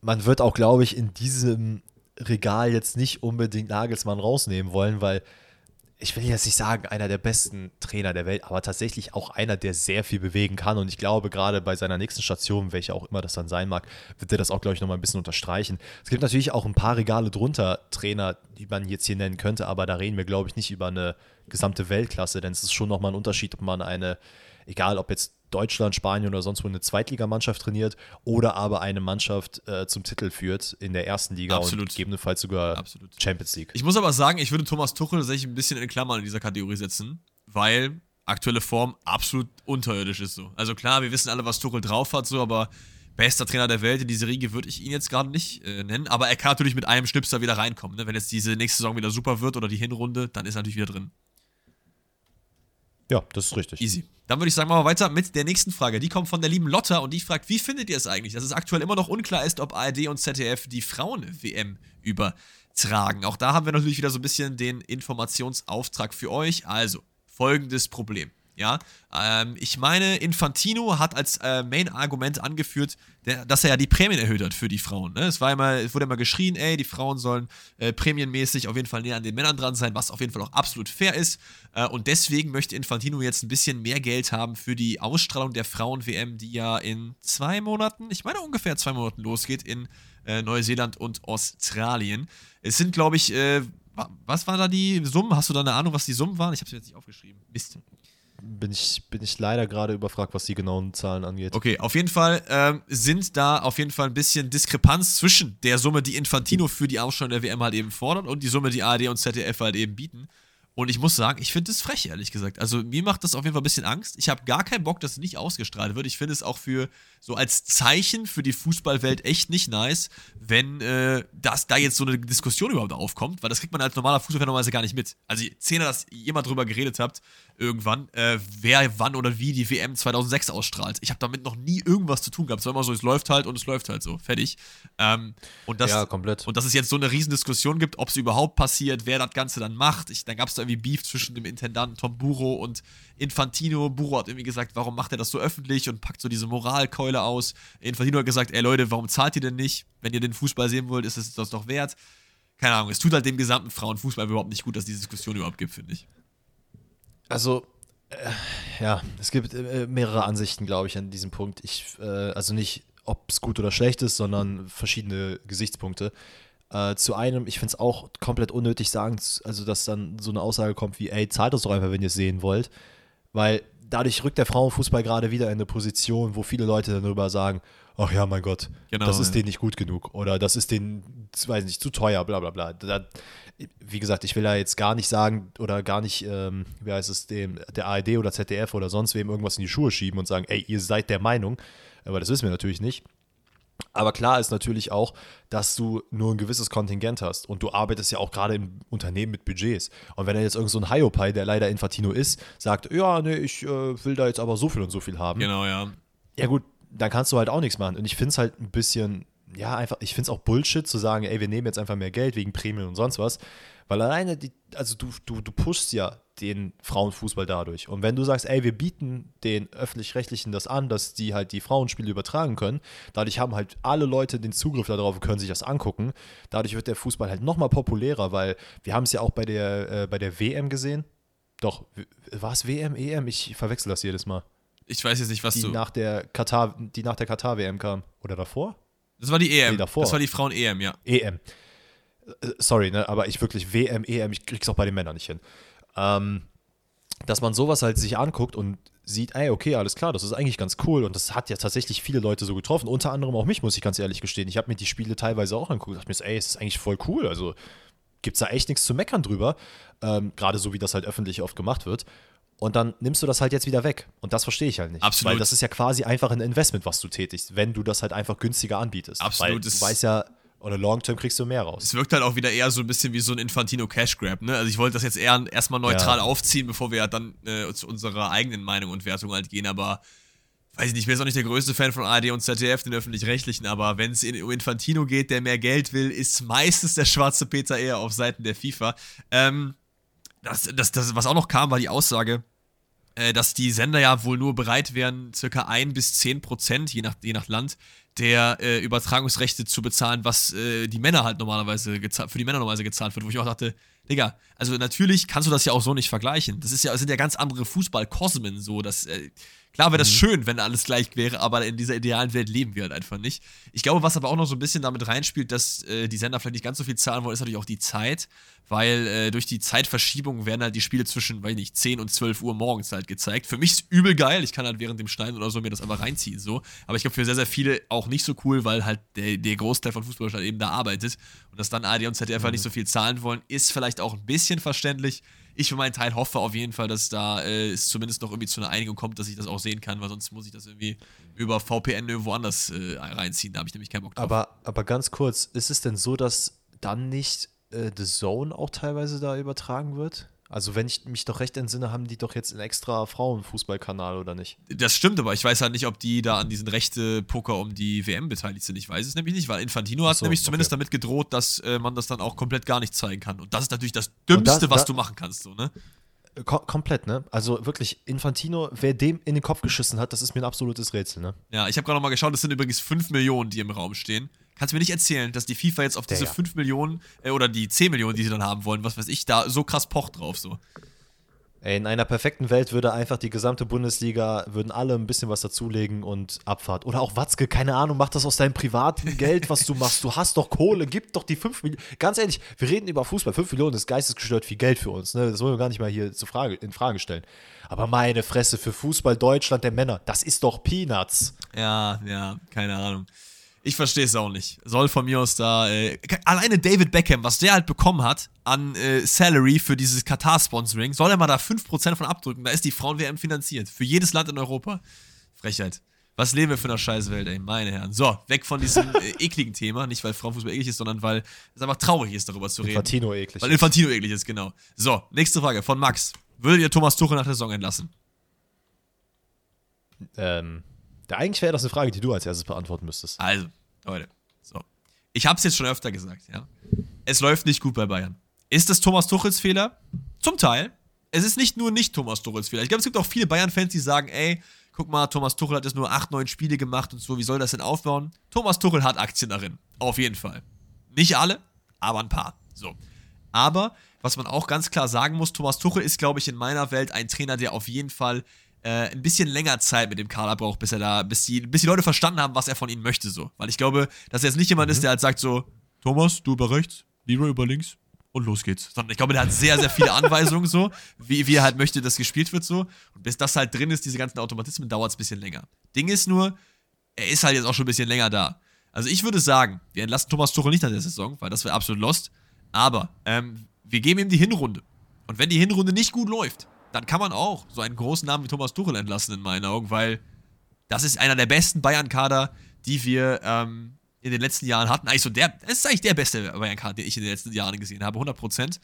man wird auch, glaube ich, in diesem Regal jetzt nicht unbedingt Nagelsmann rausnehmen wollen, weil ich will jetzt nicht sagen, einer der besten Trainer der Welt, aber tatsächlich auch einer, der sehr viel bewegen kann. Und ich glaube, gerade bei seiner nächsten Station, welche auch immer das dann sein mag, wird er das auch, glaube ich, nochmal ein bisschen unterstreichen. Es gibt natürlich auch ein paar Regale drunter, Trainer, die man jetzt hier nennen könnte, aber da reden wir, glaube ich, nicht über eine gesamte Weltklasse, denn es ist schon nochmal ein Unterschied, ob man eine, egal ob jetzt Deutschland, Spanien oder sonst wo eine Zweitligamannschaft trainiert oder aber eine Mannschaft äh, zum Titel führt in der ersten Liga Absolut. und gegebenenfalls sogar Absolut. Champions League. Ich muss aber sagen, ich würde Thomas Tuchel sich ein bisschen in Klammern in dieser Kategorie setzen, weil aktuelle Form absolut unterirdisch ist so. Also klar, wir wissen alle, was Tuchel drauf hat, so, aber bester Trainer der Welt in diese Riege würde ich ihn jetzt gerade nicht äh, nennen, aber er kann natürlich mit einem Schnipser wieder reinkommen. Ne? Wenn jetzt diese nächste Saison wieder super wird oder die Hinrunde, dann ist er natürlich wieder drin. Ja, das ist richtig. Easy. Dann würde ich sagen, machen wir weiter mit der nächsten Frage. Die kommt von der lieben Lotta und die fragt, wie findet ihr es eigentlich, dass es aktuell immer noch unklar ist, ob ARD und ZDF die Frauen-WM übertragen? Auch da haben wir natürlich wieder so ein bisschen den Informationsauftrag für euch. Also, folgendes Problem. Ja, ähm, ich meine, Infantino hat als äh, Main-Argument angeführt, der, dass er ja die Prämien erhöht hat für die Frauen. Ne? Es, war immer, es wurde immer geschrien, ey, die Frauen sollen äh, prämienmäßig auf jeden Fall näher an den Männern dran sein, was auf jeden Fall auch absolut fair ist. Äh, und deswegen möchte Infantino jetzt ein bisschen mehr Geld haben für die Ausstrahlung der Frauen-WM, die ja in zwei Monaten, ich meine ungefähr zwei Monaten losgeht in äh, Neuseeland und Australien. Es sind, glaube ich, äh, was waren da die Summen? Hast du da eine Ahnung, was die Summen waren? Ich habe sie jetzt nicht aufgeschrieben. Mist bin ich, bin ich leider gerade überfragt, was die genauen Zahlen angeht. Okay, auf jeden Fall ähm, sind da auf jeden Fall ein bisschen Diskrepanz zwischen der Summe, die Infantino für die Ausstellung der WM halt eben fordert und die Summe, die ARD und ZDF halt eben bieten. Und ich muss sagen, ich finde es frech, ehrlich gesagt. Also mir macht das auf jeden Fall ein bisschen Angst. Ich habe gar keinen Bock, dass es nicht ausgestrahlt wird. Ich finde es auch für so als Zeichen für die Fußballwelt echt nicht nice, wenn äh, das, da jetzt so eine Diskussion überhaupt aufkommt, weil das kriegt man als normaler Fußballfan normalerweise gar nicht mit. Also Zehner, dass jemand drüber geredet habt, irgendwann, äh, wer wann oder wie die WM 2006 ausstrahlt. Ich habe damit noch nie irgendwas zu tun gehabt. Es war immer so, es läuft halt und es läuft halt so. Fertig. Ähm, und das, ja, komplett. Und dass es jetzt so eine Riesendiskussion gibt, ob es überhaupt passiert, wer das Ganze dann macht. Ich, dann gab es da irgendwie Beef zwischen dem Intendanten Tom Buro und Infantino. Buro hat irgendwie gesagt, warum macht er das so öffentlich und packt so diese Moralkeule aus. Infantino hat gesagt, ey Leute, warum zahlt ihr denn nicht? Wenn ihr den Fußball sehen wollt, ist es das doch wert. Keine Ahnung, es tut halt dem gesamten Frauenfußball überhaupt nicht gut, dass es diese Diskussion überhaupt gibt, finde ich. Also, äh, ja, es gibt äh, mehrere Ansichten, glaube ich, an diesem Punkt. Ich, äh, also nicht, ob es gut oder schlecht ist, sondern verschiedene Gesichtspunkte. Äh, zu einem, ich finde es auch komplett unnötig sagen, also dass dann so eine Aussage kommt wie, ey, zahlt das doch einfach, wenn ihr es sehen wollt. Weil dadurch rückt der Frauenfußball gerade wieder in eine Position, wo viele Leute dann darüber sagen, ach ja, mein Gott, genau, das ist ja. denen nicht gut genug oder das ist denen, weiß nicht, zu teuer, bla bla bla. Da, wie gesagt, ich will ja jetzt gar nicht sagen oder gar nicht, ähm, wie heißt es, dem, der ARD oder ZDF oder sonst wem irgendwas in die Schuhe schieben und sagen, ey, ihr seid der Meinung, aber das wissen wir natürlich nicht. Aber klar ist natürlich auch, dass du nur ein gewisses Kontingent hast und du arbeitest ja auch gerade im Unternehmen mit Budgets. Und wenn er jetzt irgend so ein Hiopai, der leider Infantino ist, sagt, ja, nee, ich äh, will da jetzt aber so viel und so viel haben. Genau, ja. Ja gut, dann kannst du halt auch nichts machen. Und ich finde es halt ein bisschen, ja, einfach, ich finde es auch Bullshit zu sagen, ey, wir nehmen jetzt einfach mehr Geld wegen Prämien und sonst was. Weil alleine, die, also du, du, du pushst ja den Frauenfußball dadurch. Und wenn du sagst, ey, wir bieten den Öffentlich-Rechtlichen das an, dass die halt die Frauenspiele übertragen können, dadurch haben halt alle Leute den Zugriff darauf und können sich das angucken. Dadurch wird der Fußball halt nochmal populärer, weil wir haben es ja auch bei der, äh, bei der WM gesehen. Doch, war es WM, EM? Ich verwechsel das jedes Mal. Ich weiß jetzt nicht, was die du. Nach der Katar, die nach der Katar-WM kam. Oder davor? Das war die EM. Nee, davor. Das war die Frauen-EM, ja. EM. Äh, sorry, ne, aber ich wirklich WM, EM, ich krieg's auch bei den Männern nicht hin. Ähm, dass man sowas halt sich anguckt und sieht, ey, okay, alles klar, das ist eigentlich ganz cool und das hat ja tatsächlich viele Leute so getroffen, unter anderem auch mich, muss ich ganz ehrlich gestehen. Ich habe mir die Spiele teilweise auch angeguckt und dachte mir, so, ey, es ist eigentlich voll cool, also gibt es da echt nichts zu meckern drüber, ähm, gerade so wie das halt öffentlich oft gemacht wird. Und dann nimmst du das halt jetzt wieder weg. Und das verstehe ich halt nicht. Absolut. Weil das ist ja quasi einfach ein Investment, was du tätigst, wenn du das halt einfach günstiger anbietest. Absolut. Weil du weißt ja, oder Long-Term kriegst du mehr raus. Es wirkt halt auch wieder eher so ein bisschen wie so ein Infantino Cash Grab, ne? Also ich wollte das jetzt eher erstmal neutral ja. aufziehen, bevor wir dann äh, zu unserer eigenen Meinung und Wertung halt gehen, aber weiß ich nicht, ich bin jetzt auch nicht der größte Fan von ARD und ZDF, den öffentlich-rechtlichen, aber wenn es in, um Infantino geht, der mehr Geld will, ist meistens der schwarze Peter eher auf Seiten der FIFA. Ähm, das, das, das, was auch noch kam, war die Aussage, dass die Sender ja wohl nur bereit wären, circa 1 bis 10 Prozent, je nach, je nach Land, der äh, Übertragungsrechte zu bezahlen, was äh, die Männer halt normalerweise für die Männer normalerweise gezahlt wird, wo ich auch dachte, Digga, also natürlich kannst du das ja auch so nicht vergleichen. Das ist ja, das sind ja ganz andere Fußballkosmen so, dass äh, Klar wäre das mhm. schön, wenn alles gleich wäre, aber in dieser idealen Welt leben wir halt einfach nicht. Ich glaube, was aber auch noch so ein bisschen damit reinspielt, dass äh, die Sender vielleicht nicht ganz so viel zahlen wollen, ist natürlich auch die Zeit, weil äh, durch die Zeitverschiebung werden halt die Spiele zwischen, weiß ich nicht, 10 und 12 Uhr morgens halt gezeigt. Für mich ist übel geil, ich kann halt während dem Schneiden oder so mir das einfach reinziehen, so. Aber ich glaube, für sehr, sehr viele auch nicht so cool, weil halt der, der Großteil von Fußballstadt eben da arbeitet und dass dann AD und ZDF mhm. halt nicht so viel zahlen wollen, ist vielleicht auch ein bisschen verständlich ich für meinen Teil hoffe auf jeden Fall, dass da äh, es zumindest noch irgendwie zu einer Einigung kommt, dass ich das auch sehen kann, weil sonst muss ich das irgendwie über VPN irgendwo anders äh, reinziehen. Da habe ich nämlich keinen Bock drauf. Aber, aber ganz kurz, ist es denn so, dass dann nicht äh, The Zone auch teilweise da übertragen wird? Also, wenn ich mich doch recht entsinne, haben die doch jetzt einen extra Frauenfußballkanal, oder nicht? Das stimmt, aber ich weiß halt nicht, ob die da an diesen Rechte-Poker um die WM beteiligt sind. Ich weiß es nämlich nicht, weil Infantino hat so, nämlich zumindest okay. damit gedroht, dass äh, man das dann auch komplett gar nicht zeigen kann. Und das ist natürlich das Dümmste, das- was da- du machen kannst, so, ne? Ko komplett, ne? Also wirklich, Infantino, wer dem in den Kopf geschissen hat, das ist mir ein absolutes Rätsel, ne? Ja, ich habe gerade noch mal geschaut, das sind übrigens 5 Millionen, die im Raum stehen. Kannst du mir nicht erzählen, dass die FIFA jetzt auf diese Ja, ja. 5 Millionen äh, oder die 10 Millionen, die sie dann haben wollen, was weiß ich, da so krass pocht drauf so. Ey, in einer perfekten Welt würde einfach die gesamte Bundesliga, würden alle ein bisschen was dazulegen und Abfahrt. Oder auch Watzke, keine Ahnung, mach das aus deinem privaten Geld, was du machst. Du hast doch Kohle, gib doch die 5 Millionen. Ganz ehrlich, wir reden über Fußball. 5 Millionen ist geistesgestört viel Geld für uns. Ne? Das wollen wir gar nicht mal hier zur Frage, in Frage stellen. Aber meine Fresse, für Fußball Deutschland der Männer, das ist doch Peanuts. Ja, ja, keine Ahnung. Ich verstehe es auch nicht. Soll von mir aus da. Äh, alleine David Beckham, was der halt bekommen hat an äh, Salary für dieses Katar-Sponsoring, soll er mal da 5% von abdrücken. Da ist die Frauen-WM finanziert. Für jedes Land in Europa. Frechheit. Was leben wir für eine Scheißwelt, ey, meine Herren. So, weg von diesem äh, ekligen Thema. Nicht, weil Frauenfußball eklig ist, sondern weil es einfach traurig ist, darüber zu reden. Infantino eklig. Weil Infantino eklig ist, genau. So, nächste Frage von Max. Würdet ihr Thomas Tuchel nach der Saison entlassen? Ähm, da eigentlich wäre das eine Frage, die du als erstes beantworten müsstest. Also, Leute, so. Ich habe es jetzt schon öfter gesagt, ja. Es läuft nicht gut bei Bayern. Ist das Thomas Tuchels Fehler? Zum Teil. Es ist nicht nur nicht Thomas Tuchels Fehler. Ich glaube, es gibt auch viele Bayern-Fans, die sagen, ey, guck mal, Thomas Tuchel hat jetzt nur 8, 9 Spiele gemacht und so, wie soll das denn aufbauen? Thomas Tuchel hat Aktien darin. Auf jeden Fall. Nicht alle, aber ein paar. So. Aber, was man auch ganz klar sagen muss, Thomas Tuchel ist, glaube ich, in meiner Welt ein Trainer, der auf jeden Fall äh, ein bisschen länger Zeit mit dem Kader braucht, bis er da, bis die, bis die Leute verstanden haben, was er von ihnen möchte, so. Weil ich glaube, dass er jetzt nicht jemand ist, der halt sagt so, Thomas, du über rechts, Leroy über links und los geht's. Sondern ich glaube, der hat sehr, sehr viele Anweisungen so, wie, wie er halt möchte, dass gespielt wird so. Und bis das halt drin ist, diese ganzen Automatismen, dauert es ein bisschen länger. Ding ist nur, er ist halt jetzt auch schon ein bisschen länger da. Also ich würde sagen, wir entlassen Thomas Tuchel nicht nach der Saison, weil das wäre absolut lost. Aber ähm, wir geben ihm die Hinrunde. Und wenn die Hinrunde nicht gut läuft, dann kann man auch so einen großen Namen wie Thomas Tuchel entlassen, in meinen Augen, weil das ist einer der besten Bayern-Kader, die wir ähm, in den letzten Jahren hatten. Eigentlich so der, das ist eigentlich der beste Bayern-Kader, den ich in den letzten Jahren gesehen habe, 100%.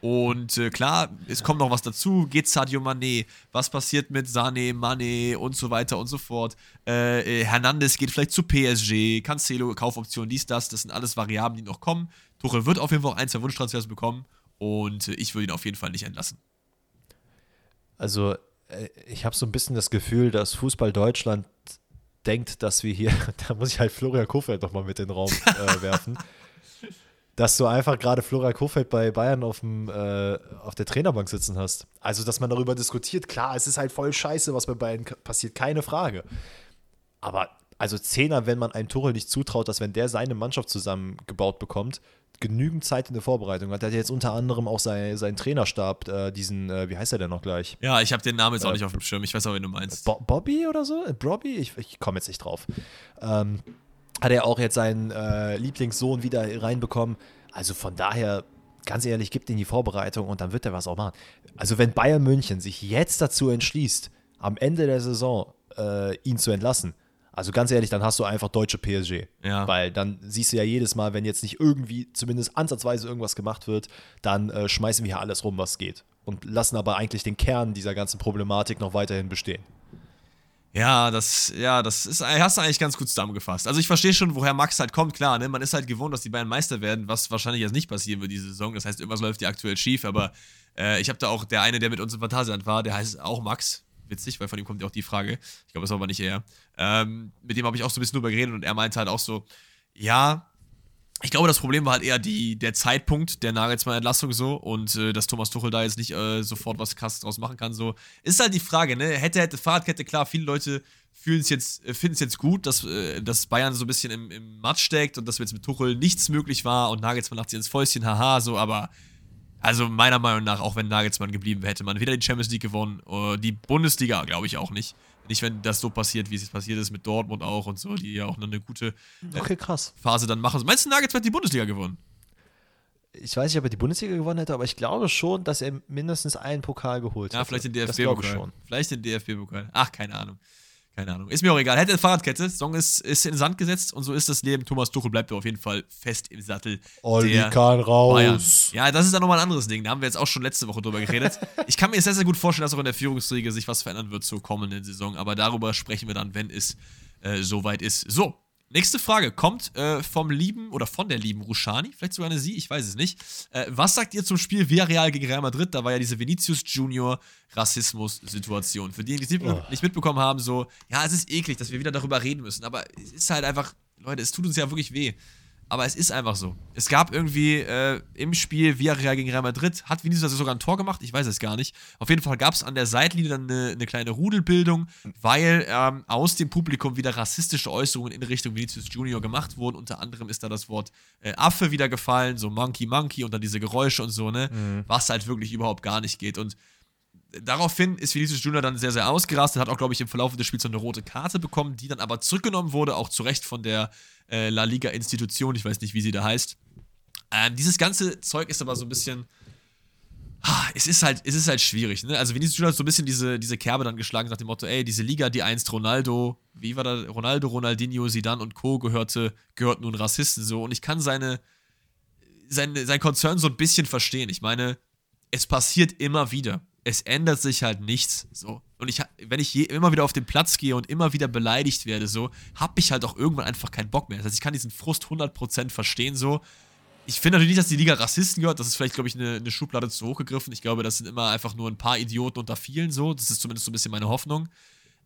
Und äh, klar, es kommt noch was dazu. Geht Sadio Mané? Was passiert mit Sané, Mané und so weiter und so fort? Äh, äh, Hernandez geht vielleicht zu PSG, Cancelo, Kaufoption, dies, das. Das sind alles Variablen, die noch kommen. Tuchel wird auf jeden Fall auch ein, zwei Wunschtransfers bekommen. Und äh, ich würde ihn auf jeden Fall nicht entlassen. Also, äh, ich habe so ein bisschen das Gefühl, dass Fußball Deutschland denkt, dass wir hier, da muss ich halt Florian Kofeld doch mal mit in den Raum äh, werfen, dass du einfach gerade Florian Kofeld bei Bayern auf, dem, äh, auf der Trainerbank sitzen hast. Also, dass man darüber diskutiert, klar, es ist halt voll scheiße, was bei Bayern passiert, keine Frage. Aber also Zehner, wenn man einem Tuchel nicht zutraut, dass wenn der seine Mannschaft zusammengebaut bekommt, genügend Zeit in der Vorbereitung hat. Er hat jetzt unter anderem auch sein, seinen Trainerstab, äh, diesen, äh, wie heißt er denn noch gleich? Ja, ich habe den Namen jetzt auch Äh, nicht auf dem Schirm. Ich weiß auch, wen du meinst. Bo Bobby oder so? Bobby? Ich, ich komme jetzt nicht drauf. Ähm, hat er auch jetzt seinen äh, Lieblingssohn wieder reinbekommen. Also von daher, ganz ehrlich, gibt ihn die Vorbereitung und dann wird er was auch machen. Also wenn Bayern München sich jetzt dazu entschließt, am Ende der Saison äh, ihn zu entlassen, also ganz ehrlich, dann hast du einfach deutsche PSG. Ja. Weil dann siehst du ja jedes Mal, wenn jetzt nicht irgendwie, zumindest ansatzweise irgendwas gemacht wird, dann äh, schmeißen wir hier alles rum, was geht. Und lassen aber eigentlich den Kern dieser ganzen Problematik noch weiterhin bestehen. Ja, das, ja, das ist, hast du eigentlich ganz gut zusammengefasst. Also ich verstehe schon, woher Max halt kommt, klar, ne? Man ist halt gewohnt, dass die Bayern Meister werden, was wahrscheinlich jetzt nicht passieren wird diese Saison. Das heißt, irgendwas läuft ja aktuell schief, aber äh, ich habe da auch der eine, der mit uns im Phantasialand war, der heißt auch Max. Witzig, weil von ihm kommt ja auch die Frage. Ich glaube, das war aber nicht er. Ähm, mit dem habe ich auch so ein bisschen drüber geredet und er meinte halt auch so, ja, ich glaube, das Problem war halt eher die, der Zeitpunkt der Nagelsmann-Entlassung so und äh, dass Thomas Tuchel da jetzt nicht äh, sofort was krasses draus machen kann. So ist halt die Frage, ne? Hätte, hätte Fahrradkette, klar, viele Leute fühlen es jetzt, äh, finden es jetzt gut, dass, äh, dass Bayern so ein bisschen im, im Matsch steckt und dass jetzt mit Tuchel nichts möglich war und Nagelsmann lacht sich ins Fäustchen, haha, so, aber also meiner Meinung nach, auch wenn Nagelsmann geblieben wäre, hätte man weder die Champions League gewonnen, oder die Bundesliga, glaube ich auch nicht. Nicht, wenn das so passiert, wie es passiert ist mit Dortmund auch und so, die ja auch noch eine gute äh, Okay. Phase dann machen. Meinst du, Nagelsmann hat die Bundesliga gewonnen? Ich weiß nicht, ob er die Bundesliga gewonnen hätte, aber ich glaube schon, dass er mindestens einen Pokal geholt Ja, hätte. vielleicht den DFB-Pokal. schon. Vielleicht den DFB-Pokal. Ach, keine Ahnung. Keine Ahnung. Ist mir auch egal. Hätte Fahrradkette. Song ist, ist in den Sand gesetzt und so ist das Leben. Thomas Tuchel bleibt auf jeden Fall fest im Sattel. Olli kann raus. Bayern. Ja, das ist dann nochmal ein anderes Ding. Da haben wir jetzt auch schon letzte Woche drüber geredet. ich kann mir sehr, sehr gut vorstellen, dass auch in der Führungsriege sich was verändern wird zur kommenden Saison. Aber darüber sprechen wir dann, wenn es äh, soweit ist. So, Nächste Frage kommt äh, vom lieben oder von der lieben Rushani, vielleicht sogar eine Sie, ich weiß es nicht. Äh, was sagt ihr zum Spiel Villarreal gegen Real Madrid? Da war ja diese Vinicius Junior Rassismus-Situation. Für die, die es oh. nicht mitbekommen haben, so, ja, es ist eklig, dass wir wieder darüber reden müssen, aber es ist halt einfach, Leute, es tut uns ja wirklich weh. Aber es ist einfach so. Es gab irgendwie äh, im Spiel Villarreal gegen Real Madrid, hat Vinicius sogar ein Tor gemacht? Ich weiß es gar nicht. Auf jeden Fall gab es an der Seitlinie dann eine, eine kleine Rudelbildung, weil ähm, aus dem Publikum wieder rassistische Äußerungen in Richtung Vinicius Junior gemacht wurden. Unter anderem ist da das Wort äh, Affe wieder gefallen, so Monkey Monkey und dann diese Geräusche und so, ne? Mhm. Was halt wirklich überhaupt gar nicht geht. Und daraufhin ist Vinicius Junior dann sehr, sehr ausgerastet, hat auch, glaube ich, im Verlauf des Spiels so eine rote Karte bekommen, die dann aber zurückgenommen wurde, auch zu Recht von der äh, La Liga-Institution, ich weiß nicht, wie sie da heißt. Ähm, dieses ganze Zeug ist aber so ein bisschen. Ah, es ist halt, es ist halt schwierig, ne? Also Vinicius Junior hat so ein bisschen diese, diese Kerbe dann geschlagen nach dem Motto, ey, diese Liga, die einst Ronaldo, wie war da, Ronaldo, Ronaldinho, Zidane und Co. gehörte, gehört nun Rassisten so. Und ich kann seine, seine, sein Konzern so ein bisschen verstehen. Ich meine, es passiert immer wieder es ändert sich halt nichts. So. Und ich, wenn ich je, immer wieder auf den Platz gehe und immer wieder beleidigt werde, so, habe ich halt auch irgendwann einfach keinen Bock mehr. Das heißt, ich kann diesen Frust 100% verstehen, so. Ich finde natürlich nicht, dass die Liga Rassisten gehört. Das ist vielleicht, glaube ich, eine, eine Schublade zu hoch gegriffen. Ich glaube, das sind immer einfach nur ein paar Idioten unter vielen so. Das ist zumindest so ein bisschen meine Hoffnung.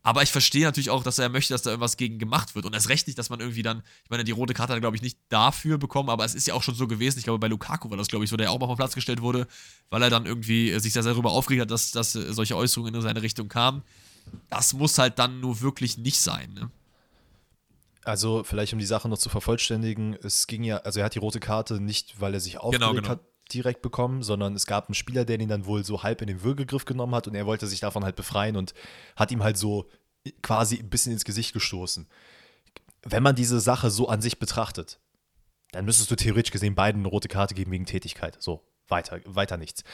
Aber ich verstehe natürlich auch, dass er möchte, dass da irgendwas gegen gemacht wird. Und erst recht nicht, dass man irgendwie dann, ich meine, die rote Karte hat er, glaube ich, nicht dafür bekommen, aber es ist ja auch schon so gewesen. Ich glaube, bei Lukaku war das, glaube ich, so, der auch mal vom Platz gestellt wurde, weil er dann irgendwie sich sehr, sehr darüber aufgeregt hat, dass, dass solche Äußerungen in seine Richtung kamen. Das muss halt dann nur wirklich nicht sein, ne? Also, vielleicht um die Sache noch zu vervollständigen, es ging ja, also er hat die rote Karte nicht, weil er sich genau, aufgeregt genau, genau. hat, direkt bekommen, sondern es gab einen Spieler, der ihn dann wohl so halb in den Würgegriff genommen hat und er wollte sich davon halt befreien und hat ihm halt so quasi ein bisschen ins Gesicht gestoßen. Wenn man diese Sache so an sich betrachtet, dann müsstest du theoretisch gesehen beiden eine rote Karte geben wegen Tätigkeit. So, weiter, weiter nichts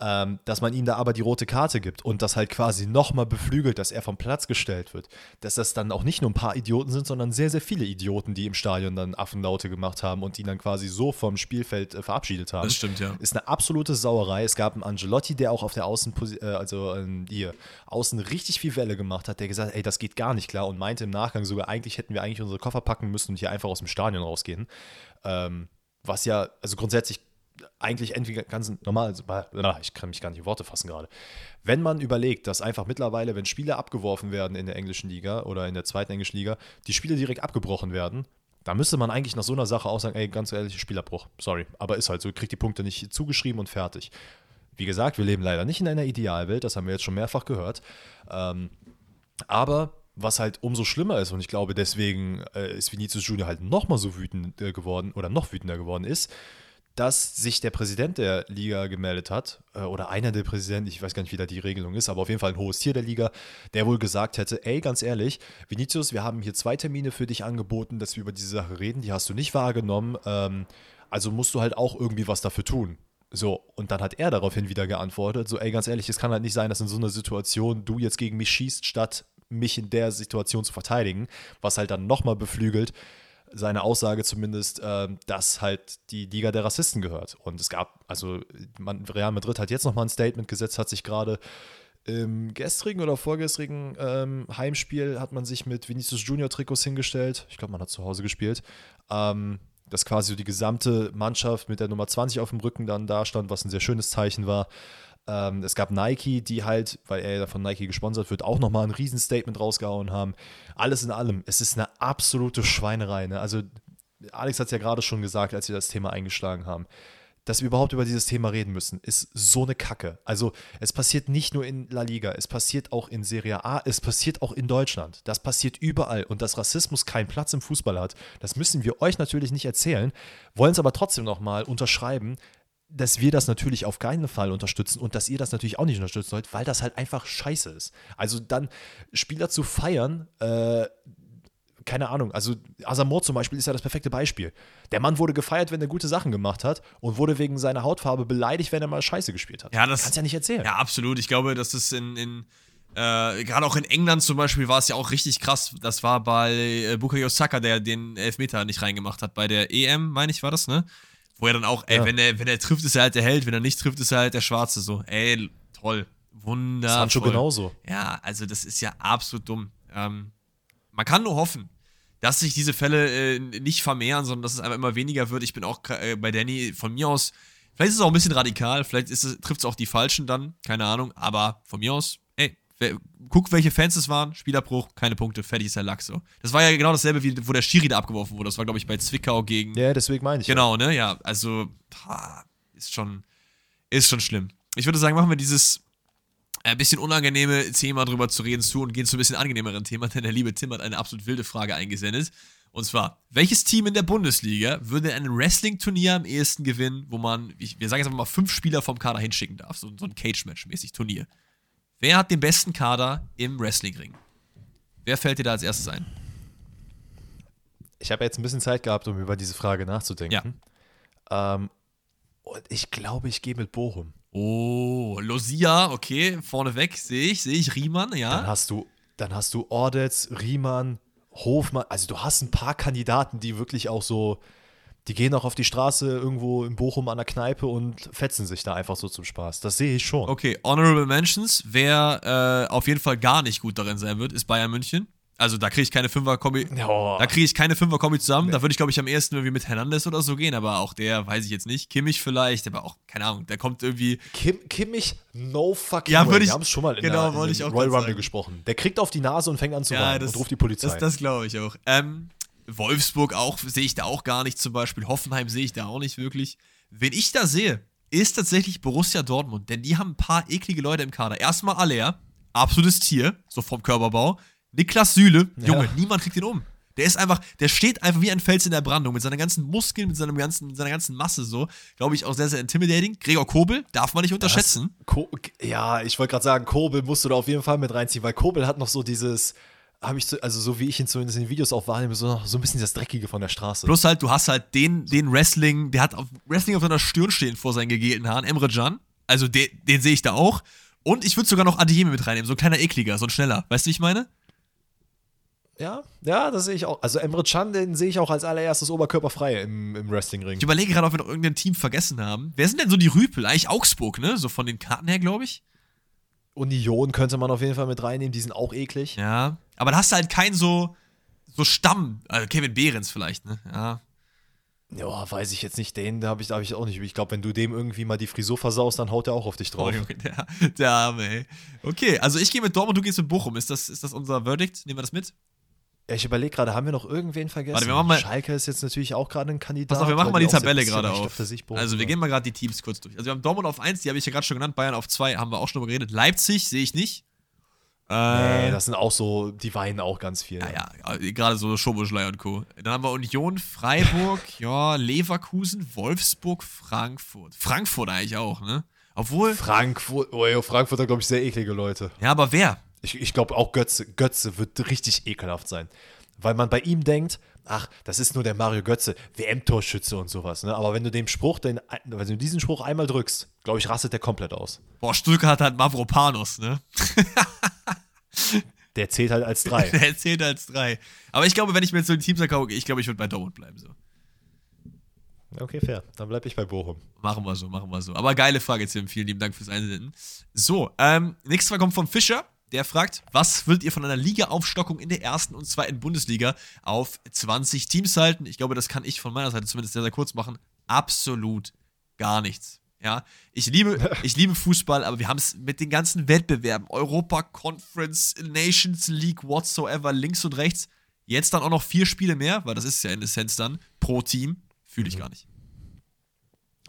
ähm, dass man ihm da aber die rote Karte gibt und das halt quasi nochmal beflügelt, dass er vom Platz gestellt wird. Dass das dann auch nicht nur ein paar Idioten sind, sondern sehr, sehr viele Idioten, die im Stadion dann Affenlaute gemacht haben und ihn dann quasi so vom Spielfeld äh, verabschiedet haben. Das stimmt, ja. Ist eine absolute Sauerei. Es gab einen Angelotti, der auch auf der Außen, äh, also äh, hier, außen richtig viel Welle gemacht hat, der gesagt hat, ey, das geht gar nicht klar und meinte im Nachgang sogar, eigentlich hätten wir eigentlich unsere Koffer packen müssen und hier einfach aus dem Stadion rausgehen. Ähm, was ja, also grundsätzlich eigentlich entweder ganz normal, also, ich kann mich gar nicht in Worte fassen gerade. Wenn man überlegt, dass einfach mittlerweile, wenn Spiele abgeworfen werden in der englischen Liga oder in der zweiten englischen Liga, die Spiele direkt abgebrochen werden, da müsste man eigentlich nach so einer Sache auch sagen, ey, ganz ehrlich, Spielabbruch, sorry, aber ist halt so, kriegt die Punkte nicht zugeschrieben und fertig. Wie gesagt, wir leben leider nicht in einer Idealwelt, das haben wir jetzt schon mehrfach gehört. Ähm, aber was halt umso schlimmer ist, und ich glaube, deswegen äh, ist Vinicius Junior halt noch mal so wütend äh, geworden oder noch wütender geworden ist, dass sich der Präsident der Liga gemeldet hat, äh, oder einer der Präsidenten, ich weiß gar nicht, wie da die Regelung ist, aber auf jeden Fall ein hohes Tier der Liga, der wohl gesagt hätte, ey, ganz ehrlich, Vinicius, wir haben hier zwei Termine für dich angeboten, dass wir über diese Sache reden, die hast du nicht wahrgenommen, ähm, also musst du halt auch irgendwie was dafür tun. So, und dann hat er daraufhin wieder geantwortet, so, ey, ganz ehrlich, es kann halt nicht sein, dass in so einer Situation du jetzt gegen mich schießt, statt mich in der Situation zu verteidigen, was halt dann nochmal beflügelt, seine Aussage zumindest, äh, dass halt die Liga der Rassisten gehört. Und es gab, also man, Real Madrid hat jetzt nochmal ein Statement gesetzt, hat sich gerade im gestrigen oder vorgestrigen ähm, Heimspiel hat man sich mit Vinicius Junior Trikots hingestellt. Ich glaube, man hat zu Hause gespielt. Ähm, dass quasi so die gesamte Mannschaft mit der Nummer 20 auf dem Rücken dann da stand, was ein sehr schönes Zeichen war. Ähm, es gab Nike, die halt, weil er von Nike gesponsert wird, auch nochmal ein Riesenstatement rausgehauen haben. Alles in allem, es ist eine absolute Schweinerei. Ne? Also, Alex hat es ja gerade schon gesagt, als wir das Thema eingeschlagen haben. Dass wir überhaupt über dieses Thema reden müssen, ist so eine Kacke. Also, es passiert nicht nur in La Liga, es passiert auch in Serie A, es passiert auch in Deutschland. Das passiert überall. Und dass Rassismus keinen Platz im Fußball hat, das müssen wir euch natürlich nicht erzählen, wollen es aber trotzdem nochmal unterschreiben, dass wir das natürlich auf keinen Fall unterstützen und dass ihr das natürlich auch nicht unterstützen sollt, weil das halt einfach scheiße ist. Also dann Spieler zu feiern, äh, keine Ahnung, also Asamoah zum Beispiel ist ja das perfekte Beispiel. Der Mann wurde gefeiert, wenn er gute Sachen gemacht hat und wurde wegen seiner Hautfarbe beleidigt, wenn er mal Scheiße gespielt hat. Ja, das kannst ja nicht erzählen. Ja, absolut. Ich glaube, dass es in, in Äh, Gerade auch in England zum Beispiel war es ja auch richtig krass. Das war bei äh, Bukayo Saka, der den Elfmeter nicht reingemacht hat. Bei der EM, meine ich, war das, ne? Wo er dann auch, ey, Ja. wenn, er, wenn er trifft, ist er halt der Held. Wenn er nicht trifft, ist er halt der Schwarze. So, ey, toll. Wundervoll. Sancho genauso. Ja, also das ist ja absolut dumm. Ähm, man kann nur hoffen, dass sich diese Fälle äh, nicht vermehren, sondern dass es einfach immer weniger wird. Ich bin auch äh, bei Danny von mir aus, vielleicht ist es auch ein bisschen radikal, vielleicht trifft es auch die Falschen dann, keine Ahnung, aber von mir aus, guck, welche Fans es waren, Spielabbruch, keine Punkte, fertig ist der Lack so. Das war ja genau dasselbe, wie wo der Schiri da abgeworfen wurde. Das war, glaube ich, bei Zwickau gegen. Ja, deswegen meine ich. ja. Genau, ne? Ja, also ist schon, ist schon schlimm. Ich würde sagen, machen wir dieses ein bisschen unangenehme Thema drüber zu reden zu und gehen zu ein bisschen angenehmeren Thema, denn der liebe Tim hat eine absolut wilde Frage eingesendet. Und zwar, welches Team in der Bundesliga würde ein Wrestling-Turnier am ehesten gewinnen, wo man, ich, wir sagen jetzt einfach mal, fünf Spieler vom Kader hinschicken darf? So, so ein Cage-Match-mäßig Turnier. Wer hat den besten Kader im Wrestling-Ring? Wer fällt dir da als erstes ein? Ich habe jetzt ein bisschen Zeit gehabt, um über diese Frage nachzudenken. Ähm, und ich glaube, ich gehe mit Bochum. Oh, Losia, okay, vorneweg sehe ich, sehe ich Riemann, Dann ja. hast du, dann hast du Ordetz, Riemann, Hofmann. Also du hast ein paar Kandidaten, die wirklich auch so, die gehen auch auf die Straße irgendwo in Bochum an der Kneipe und fetzen sich da einfach so zum Spaß. Das sehe ich schon. Okay, Honorable Mentions, wer äh, auf jeden Fall gar nicht gut darin sein wird, ist Bayern München. Also da kriege ich keine Fünfer-Kombi. Ja. Da kriege ich keine Fünfer-Kombi zusammen. Da würde ich, glaube ich, am ehesten irgendwie mit Hernandez oder so gehen, aber auch der weiß ich jetzt nicht. Kimmich vielleicht, aber auch, keine Ahnung, der kommt irgendwie. Kim, Kimmich, no fucking Ja, würde ich- Wir haben es schon mal in, genau, der, in ich auch Royal Rumble gesprochen. Der kriegt auf die Nase und fängt an zu weinen und ruft die Polizei. Das, das glaube ich auch. Ähm, Wolfsburg auch, sehe ich da auch gar nicht zum Beispiel. Hoffenheim sehe ich da auch nicht wirklich. Wen ich da sehe, ist tatsächlich Borussia Dortmund, denn die haben ein paar eklige Leute im Kader. Erstmal Aller, absolutes Tier, so vom Körperbau. Niklas Süle, Junge, niemand kriegt ihn um. Der ist einfach, der steht einfach wie ein Fels in der Brandung mit seinen ganzen Muskeln, mit, seinem ganzen, mit seiner ganzen Masse so. Glaube ich auch sehr, sehr intimidating. Gregor Kobel darf man nicht unterschätzen. Ko ja, ich wollte gerade sagen, Kobel musst du da auf jeden Fall mit reinziehen, weil Kobel hat noch so dieses, habe ich so, also so wie ich ihn zumindest in den Videos auch wahrnehme, so, so ein bisschen das Dreckige von der Straße. Plus halt, du hast halt den, den Wrestling, der hat auf, Wrestling auf seiner Stirn stehen vor seinen gegelten Haaren, Emre Can. Also den, den sehe ich da auch. Und ich würde sogar noch Adeyemi mit reinnehmen, so ein kleiner ekliger, so ein schneller. Weißt du, wie ich meine? Ja, ja, das sehe ich auch. Also Emre Can, den sehe ich auch als allererstes oberkörperfrei im, im Wrestlingring. Ich überlege gerade, ob wir noch irgendein Team vergessen haben. Wer sind denn so die Rüpel? Eigentlich Augsburg, ne? So von den Karten her, glaube ich. Union könnte man auf jeden Fall mit reinnehmen, die sind auch eklig. Ja. Aber da hast du halt keinen so, so Stamm. Also Kevin Behrens vielleicht, ne? Ja. Ja, weiß ich jetzt nicht, den habe ich, da hab ich auch nicht. Ich glaube, wenn du dem irgendwie mal die Frisur versaust, dann haut er auch auf dich Oh, drauf. Junge, der, der Arme, ey. Okay, also ich gehe mit Dortmund, du gehst mit Bochum. Ist das, ist das unser Verdict? Nehmen wir das mit? Ja, ich überlege gerade, haben wir noch irgendwen vergessen? Warte, wir machen mal- Schalke ist jetzt natürlich auch gerade ein Kandidat. Pass auf, wir machen mal die Tabelle gerade auf. Bochum also wir gehen mal gerade die Teams kurz durch. Also wir haben Dortmund auf 1, die habe ich ja gerade schon genannt. Bayern auf 2 haben wir auch schon drüber geredet. Leipzig sehe ich nicht. Äh, Nee, das sind auch so, die weinen auch ganz viel. ja, ja, gerade so Schoboschlei und Co. Dann haben wir Union, Freiburg, ja, Leverkusen, Wolfsburg, Frankfurt. Frankfurt eigentlich auch, ne? Obwohl, Frankfurt, oh, ja, Frankfurt hat, glaube ich, sehr eklige Leute. ja, aber wer? Ich, ich glaube auch Götze. Götze wird richtig ekelhaft sein. Weil man bei ihm denkt, ach, das ist nur der Mario Götze, WM-Torschütze und sowas. Ne? Aber wenn du dem Spruch, den, wenn du diesen Spruch einmal drückst, glaube ich, rastet der komplett aus. Boah, Stuttgart hat Mavropanos, ne? Der zählt halt als drei. Der zählt als 3. Aber ich glaube, wenn ich mir jetzt so die Teams angucke, ich glaube, ich würde bei Dortmund bleiben, so. okay, fair. Dann bleibe ich bei Bochum. Machen wir so, machen wir so. Aber geile Frage, Tim. Vielen lieben Dank fürs Einsenden. So, ähm, nächste Frage kommt von Fischer. Der fragt, was würdet ihr von einer Liga-Aufstockung in der ersten und zweiten Bundesliga auf 20 Teams halten? Ich glaube, das kann ich von meiner Seite zumindest sehr, sehr kurz machen. Absolut gar nichts. Ja, ich liebe, ich liebe Fußball, aber wir haben es mit den ganzen Wettbewerben, Europa Conference, Nations League, whatsoever, links und rechts. Jetzt dann auch noch vier Spiele mehr, weil das ist ja in Essenz dann pro Team. Fühle ich gar nicht.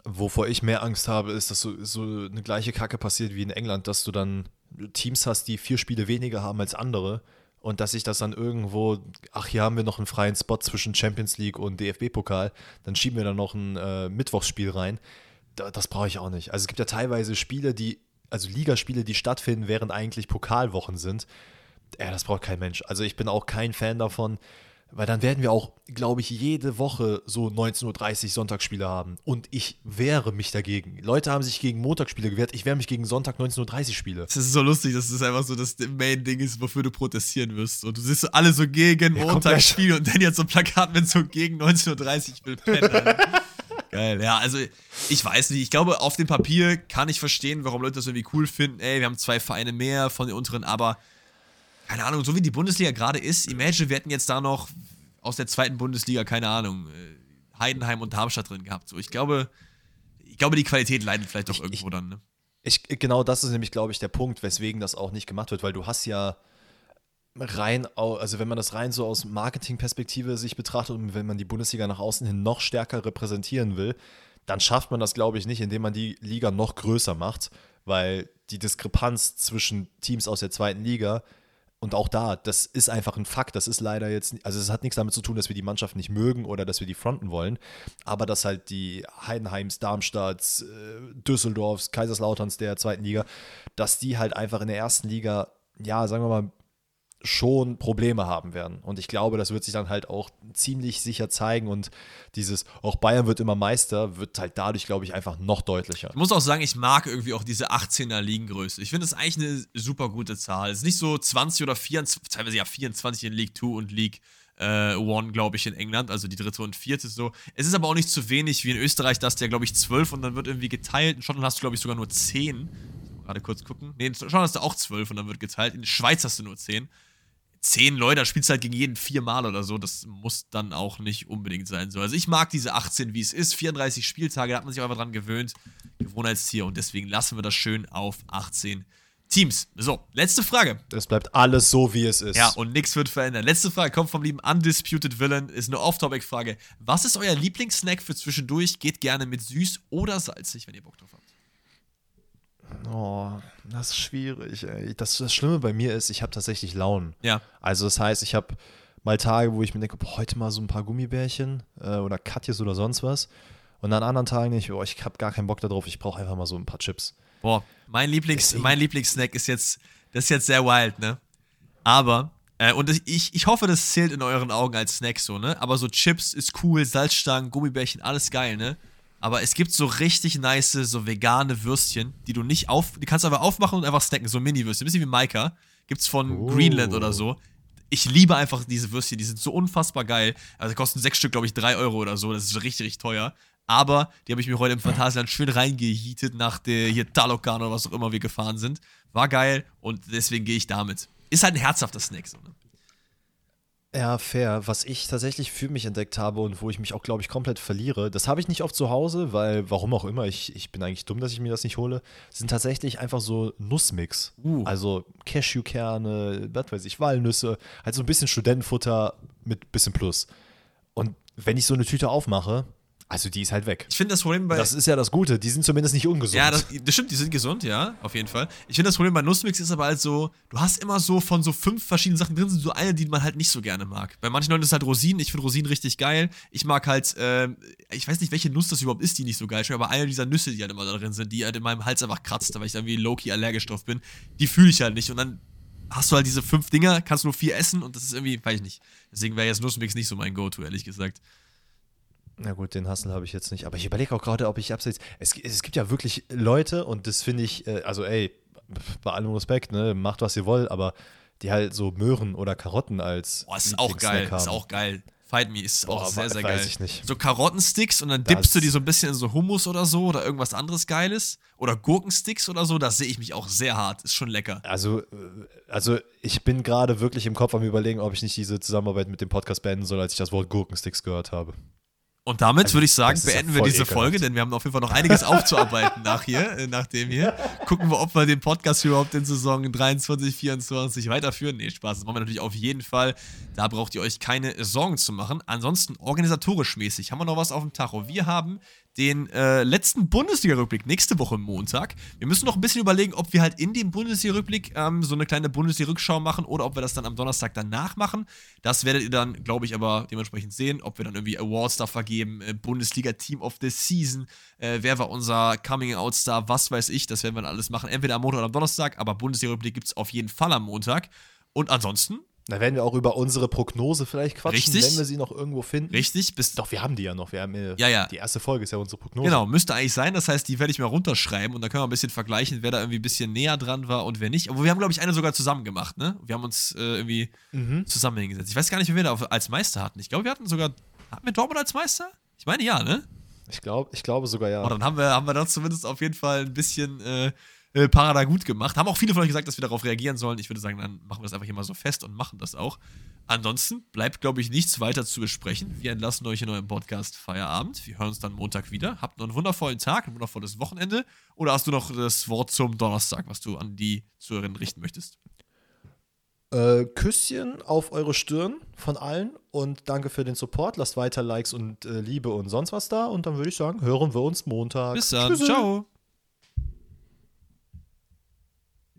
Wovor ich mehr Angst habe, ist, dass so, so eine gleiche Kacke passiert wie in England, dass du dann Teams hast, die vier Spiele weniger haben als andere und dass sich das dann irgendwo, ach, hier haben wir noch einen freien Spot zwischen Champions League und DFB-Pokal, dann schieben wir da noch ein äh, Mittwochsspiel rein. Da, das brauche ich auch nicht. Also es gibt ja teilweise Spiele, die, also Ligaspiele, die stattfinden, während eigentlich Pokalwochen sind. Ja, das braucht kein Mensch. Also ich bin auch kein Fan davon. Weil dann werden wir auch, glaube ich, jede Woche so 19.30 Uhr Sonntagsspiele haben. Und ich wehre mich dagegen. Leute haben sich gegen Montagsspiele gewehrt. Ich wehre mich gegen Sonntag 19.30 Uhr Spiele. Das ist so lustig, dass das einfach so das Main-Ding ist, wofür du protestieren wirst. Und du siehst so alle so gegen ja, Montagsspiele und dann jetzt so ein Plakat mit so gegen 19.30 Uhr, will pennen. Geil, ja, also ich weiß nicht. Ich glaube, auf dem Papier kann ich verstehen, warum Leute das irgendwie cool finden. Ey, wir haben zwei Vereine mehr von den unteren, aber keine Ahnung, so wie die Bundesliga gerade ist, imagine, wir hätten jetzt da noch aus der zweiten Bundesliga, keine Ahnung, äh, Heidenheim und Darmstadt drin gehabt. So, ich glaube, ich glaube, die Qualität leidet vielleicht doch irgendwo ich, dann, ne? Ich, genau das ist nämlich, glaube ich, der Punkt, weswegen das auch nicht gemacht wird, weil du hast ja rein, also wenn man das rein so aus Marketingperspektive sich betrachtet und wenn man die Bundesliga nach außen hin noch stärker repräsentieren will, dann schafft man das, glaube ich, nicht, indem man die Liga noch größer macht, weil die Diskrepanz zwischen Teams aus der zweiten Liga und auch da, das ist einfach ein Fakt. Das ist leider jetzt, also es hat nichts damit zu tun, dass wir die Mannschaft nicht mögen oder dass wir die fronten wollen, aber dass halt die Heidenheims, Darmstadts, äh, Düsseldorfs, Kaiserslauterns der zweiten Liga, dass die halt einfach in der ersten Liga, ja, sagen wir mal, schon Probleme haben werden. Und ich glaube, das wird sich dann halt auch ziemlich sicher zeigen. Und dieses, auch Bayern wird immer Meister, wird halt dadurch, glaube ich, einfach noch deutlicher. Ich muss auch sagen, ich mag irgendwie auch diese 18er Ligengröße. Ich finde das eigentlich eine super gute Zahl. Es ist nicht so 20 oder 24, teilweise ja 24 in League 2 und League äh, One, glaube ich, in England, also die dritte und vierte so. Es ist aber auch nicht zu wenig wie in Österreich, da hast du ja, glaube ich, 12 und dann wird irgendwie geteilt. In Schottland hast du, glaube ich, sogar nur 10. Gerade kurz gucken. Nee, in Schottland hast du auch 12 und dann wird geteilt. In der Schweiz hast du nur 10 zehn Leute, spielst du halt gegen jeden viermal oder so. Das muss dann auch nicht unbedingt sein. So. Also ich mag diese 18, wie es ist. 34 Spieltage, da hat man sich auch einfach dran gewöhnt. Gewohnheitstier und deswegen lassen wir das schön auf 18 Teams. So, letzte Frage. Das bleibt alles so, wie es ist. Ja, und nichts wird verändern. Letzte Frage kommt vom lieben Undisputed Villain. Ist eine Off-Topic-Frage. Was ist euer Lieblingssnack für zwischendurch? Geht gerne mit süß oder salzig, wenn ihr Bock drauf habt. Oh, das ist schwierig, ey. Das, das Schlimme bei mir ist, ich habe tatsächlich Launen. Ja. Also das heißt, ich habe mal Tage, wo ich mir denke, boah, heute mal so ein paar Gummibärchen äh, oder Katjes oder sonst was. Und an anderen Tagen denke ich, oh, ich habe gar keinen Bock darauf, ich brauche einfach mal so ein paar Chips. Boah, mein, Lieblings, mein Lieblingssnack ist jetzt, das ist jetzt sehr wild, ne? Aber, äh, und ich, ich hoffe, das zählt in euren Augen als Snack so, ne? Aber so Chips ist cool, Salzstangen, Gummibärchen, alles geil, ne? Aber es gibt so richtig nice, so vegane Würstchen, die du nicht auf. Die kannst du einfach aufmachen und einfach snacken, so Mini-Würstchen. Ein bisschen wie Maika. Gibt's von oh. Greenland oder so. Ich liebe einfach diese Würstchen, die sind so unfassbar geil. Also kosten sechs Stück, glaube ich, drei Euro oder so. Das ist richtig, richtig teuer. Aber die habe ich mir heute im Phantasialand schön reingehietet nach der hier Talokan oder was auch immer wir gefahren sind. War geil und deswegen gehe ich damit. Ist halt ein herzhafter Snack. So, ne? Ja, fair. Was ich tatsächlich für mich entdeckt habe und wo ich mich auch, glaube ich, komplett verliere, das habe ich nicht oft zu Hause, weil, warum auch immer, ich, ich bin eigentlich dumm, dass ich mir das nicht hole, sind tatsächlich einfach so Nussmix. Uh. Also Cashewkerne, was weiß ich, Walnüsse, halt so ein bisschen Studentenfutter mit bisschen Plus. Und wenn ich so eine Tüte aufmache, also die ist halt weg. Ich finde das Problem bei. Das ist ja das Gute, die sind zumindest nicht ungesund. Ja, das, das stimmt, die sind gesund, ja, auf jeden Fall. Ich finde das Problem bei Nussmix ist aber halt so, du hast immer so von so fünf verschiedenen Sachen drin, so eine, die man halt nicht so gerne mag. Bei manchen Leuten ist halt Rosinen, ich finde Rosinen richtig geil. Ich mag halt, äh, ich weiß nicht, welche Nuss das überhaupt ist, die nicht so geil schmeckt, aber eine dieser Nüsse, die halt immer da drin sind, die halt in meinem Hals einfach kratzt, weil ich irgendwie low-key allergisch drauf bin, die fühle ich halt nicht. Und dann hast du halt diese fünf Dinger, kannst nur vier essen und das ist irgendwie, weiß ich nicht. Deswegen wäre jetzt Nussmix nicht so mein Go-To, ehrlich gesagt. Na gut, den Hassel habe ich jetzt nicht. Aber ich überlege auch gerade, ob ich abseits. Es, es gibt ja wirklich Leute, und das finde ich, äh, also ey, bei allem Respekt, ne, macht was ihr wollt, aber die halt so Möhren oder Karotten als. Boah, ist auch geil, haben. ist auch geil. Fight Me ist Boah, auch sehr, sehr geil. So Karottensticks und dann das dippst du die so ein bisschen in so Hummus oder so oder irgendwas anderes Geiles. Oder Gurkensticks oder so, da sehe ich mich auch sehr hart. Ist schon lecker. Also, äh, also ich bin gerade wirklich im Kopf am überlegen, ob ich nicht diese Zusammenarbeit mit dem Podcast beenden soll, als ich das Wort Gurkensticks gehört habe. Und damit also, würde ich sagen, beenden wir diese ekelhaft. Folge, denn wir haben auf jeden Fall noch einiges aufzuarbeiten nach hier, äh, nach dem hier. Gucken wir, ob wir den Podcast überhaupt in Saison 23, 24 weiterführen. Nee, Spaß, das machen wir natürlich auf jeden Fall. Da braucht ihr euch keine Sorgen zu machen. Ansonsten organisatorisch mäßig haben wir noch was auf dem Tacho. Wir haben den äh, letzten Bundesliga-Rückblick nächste Woche Montag. Wir müssen noch ein bisschen überlegen, ob wir halt in dem Bundesliga-Rückblick ähm, so eine kleine Bundesliga-Rückschau machen oder ob wir das dann am Donnerstag danach machen. Das werdet ihr dann, glaube ich, aber dementsprechend sehen, ob wir dann irgendwie Awards da vergeben, äh, Bundesliga-Team of the Season, äh, wer war unser Coming-Out-Star, was weiß ich, das werden wir dann alles machen, entweder am Montag oder am Donnerstag, aber Bundesliga-Rückblick gibt es auf jeden Fall am Montag. Und ansonsten Da werden wir auch über unsere Prognose vielleicht quatschen, Richtig. wenn wir sie noch irgendwo finden. Richtig, bis Doch, wir haben die ja noch. Wir haben ja, Ja, ja. Die erste Folge ist ja unsere Prognose. Genau, müsste eigentlich sein. Das heißt, die werde ich mal runterschreiben und dann können wir ein bisschen vergleichen, wer da irgendwie ein bisschen näher dran war und wer nicht. Aber wir haben, glaube ich, eine sogar zusammen gemacht, ne? Wir haben uns äh, irgendwie Mhm. zusammen hingesetzt. Ich weiß gar nicht, wer wir da als Meister hatten. Ich glaube, wir hatten sogar. Hatten wir Dortmund als Meister? Ich meine ja, ne? Ich, glaub, ich glaube sogar ja. Aber dann haben wir, haben wir das zumindest auf jeden Fall ein bisschen äh, äh, Parada gut gemacht. Haben auch viele von euch gesagt, dass wir darauf reagieren sollen. Ich würde sagen, dann machen wir das einfach hier mal so fest und machen das auch. Ansonsten bleibt, glaube ich, nichts weiter zu besprechen. Wir entlassen euch in eurem Podcast Feierabend. Wir hören uns dann Montag wieder. Habt noch einen wundervollen Tag, ein wundervolles Wochenende. Oder hast du noch das Wort zum Donnerstag, was du an die Zuhörerinnen richten möchtest? Äh, Küsschen auf eure Stirn von allen und danke für den Support. Lasst weiter Likes und äh, Liebe und sonst was da. Und dann würde ich sagen, hören wir uns Montag. Bis dann. Tschüssi. Ciao.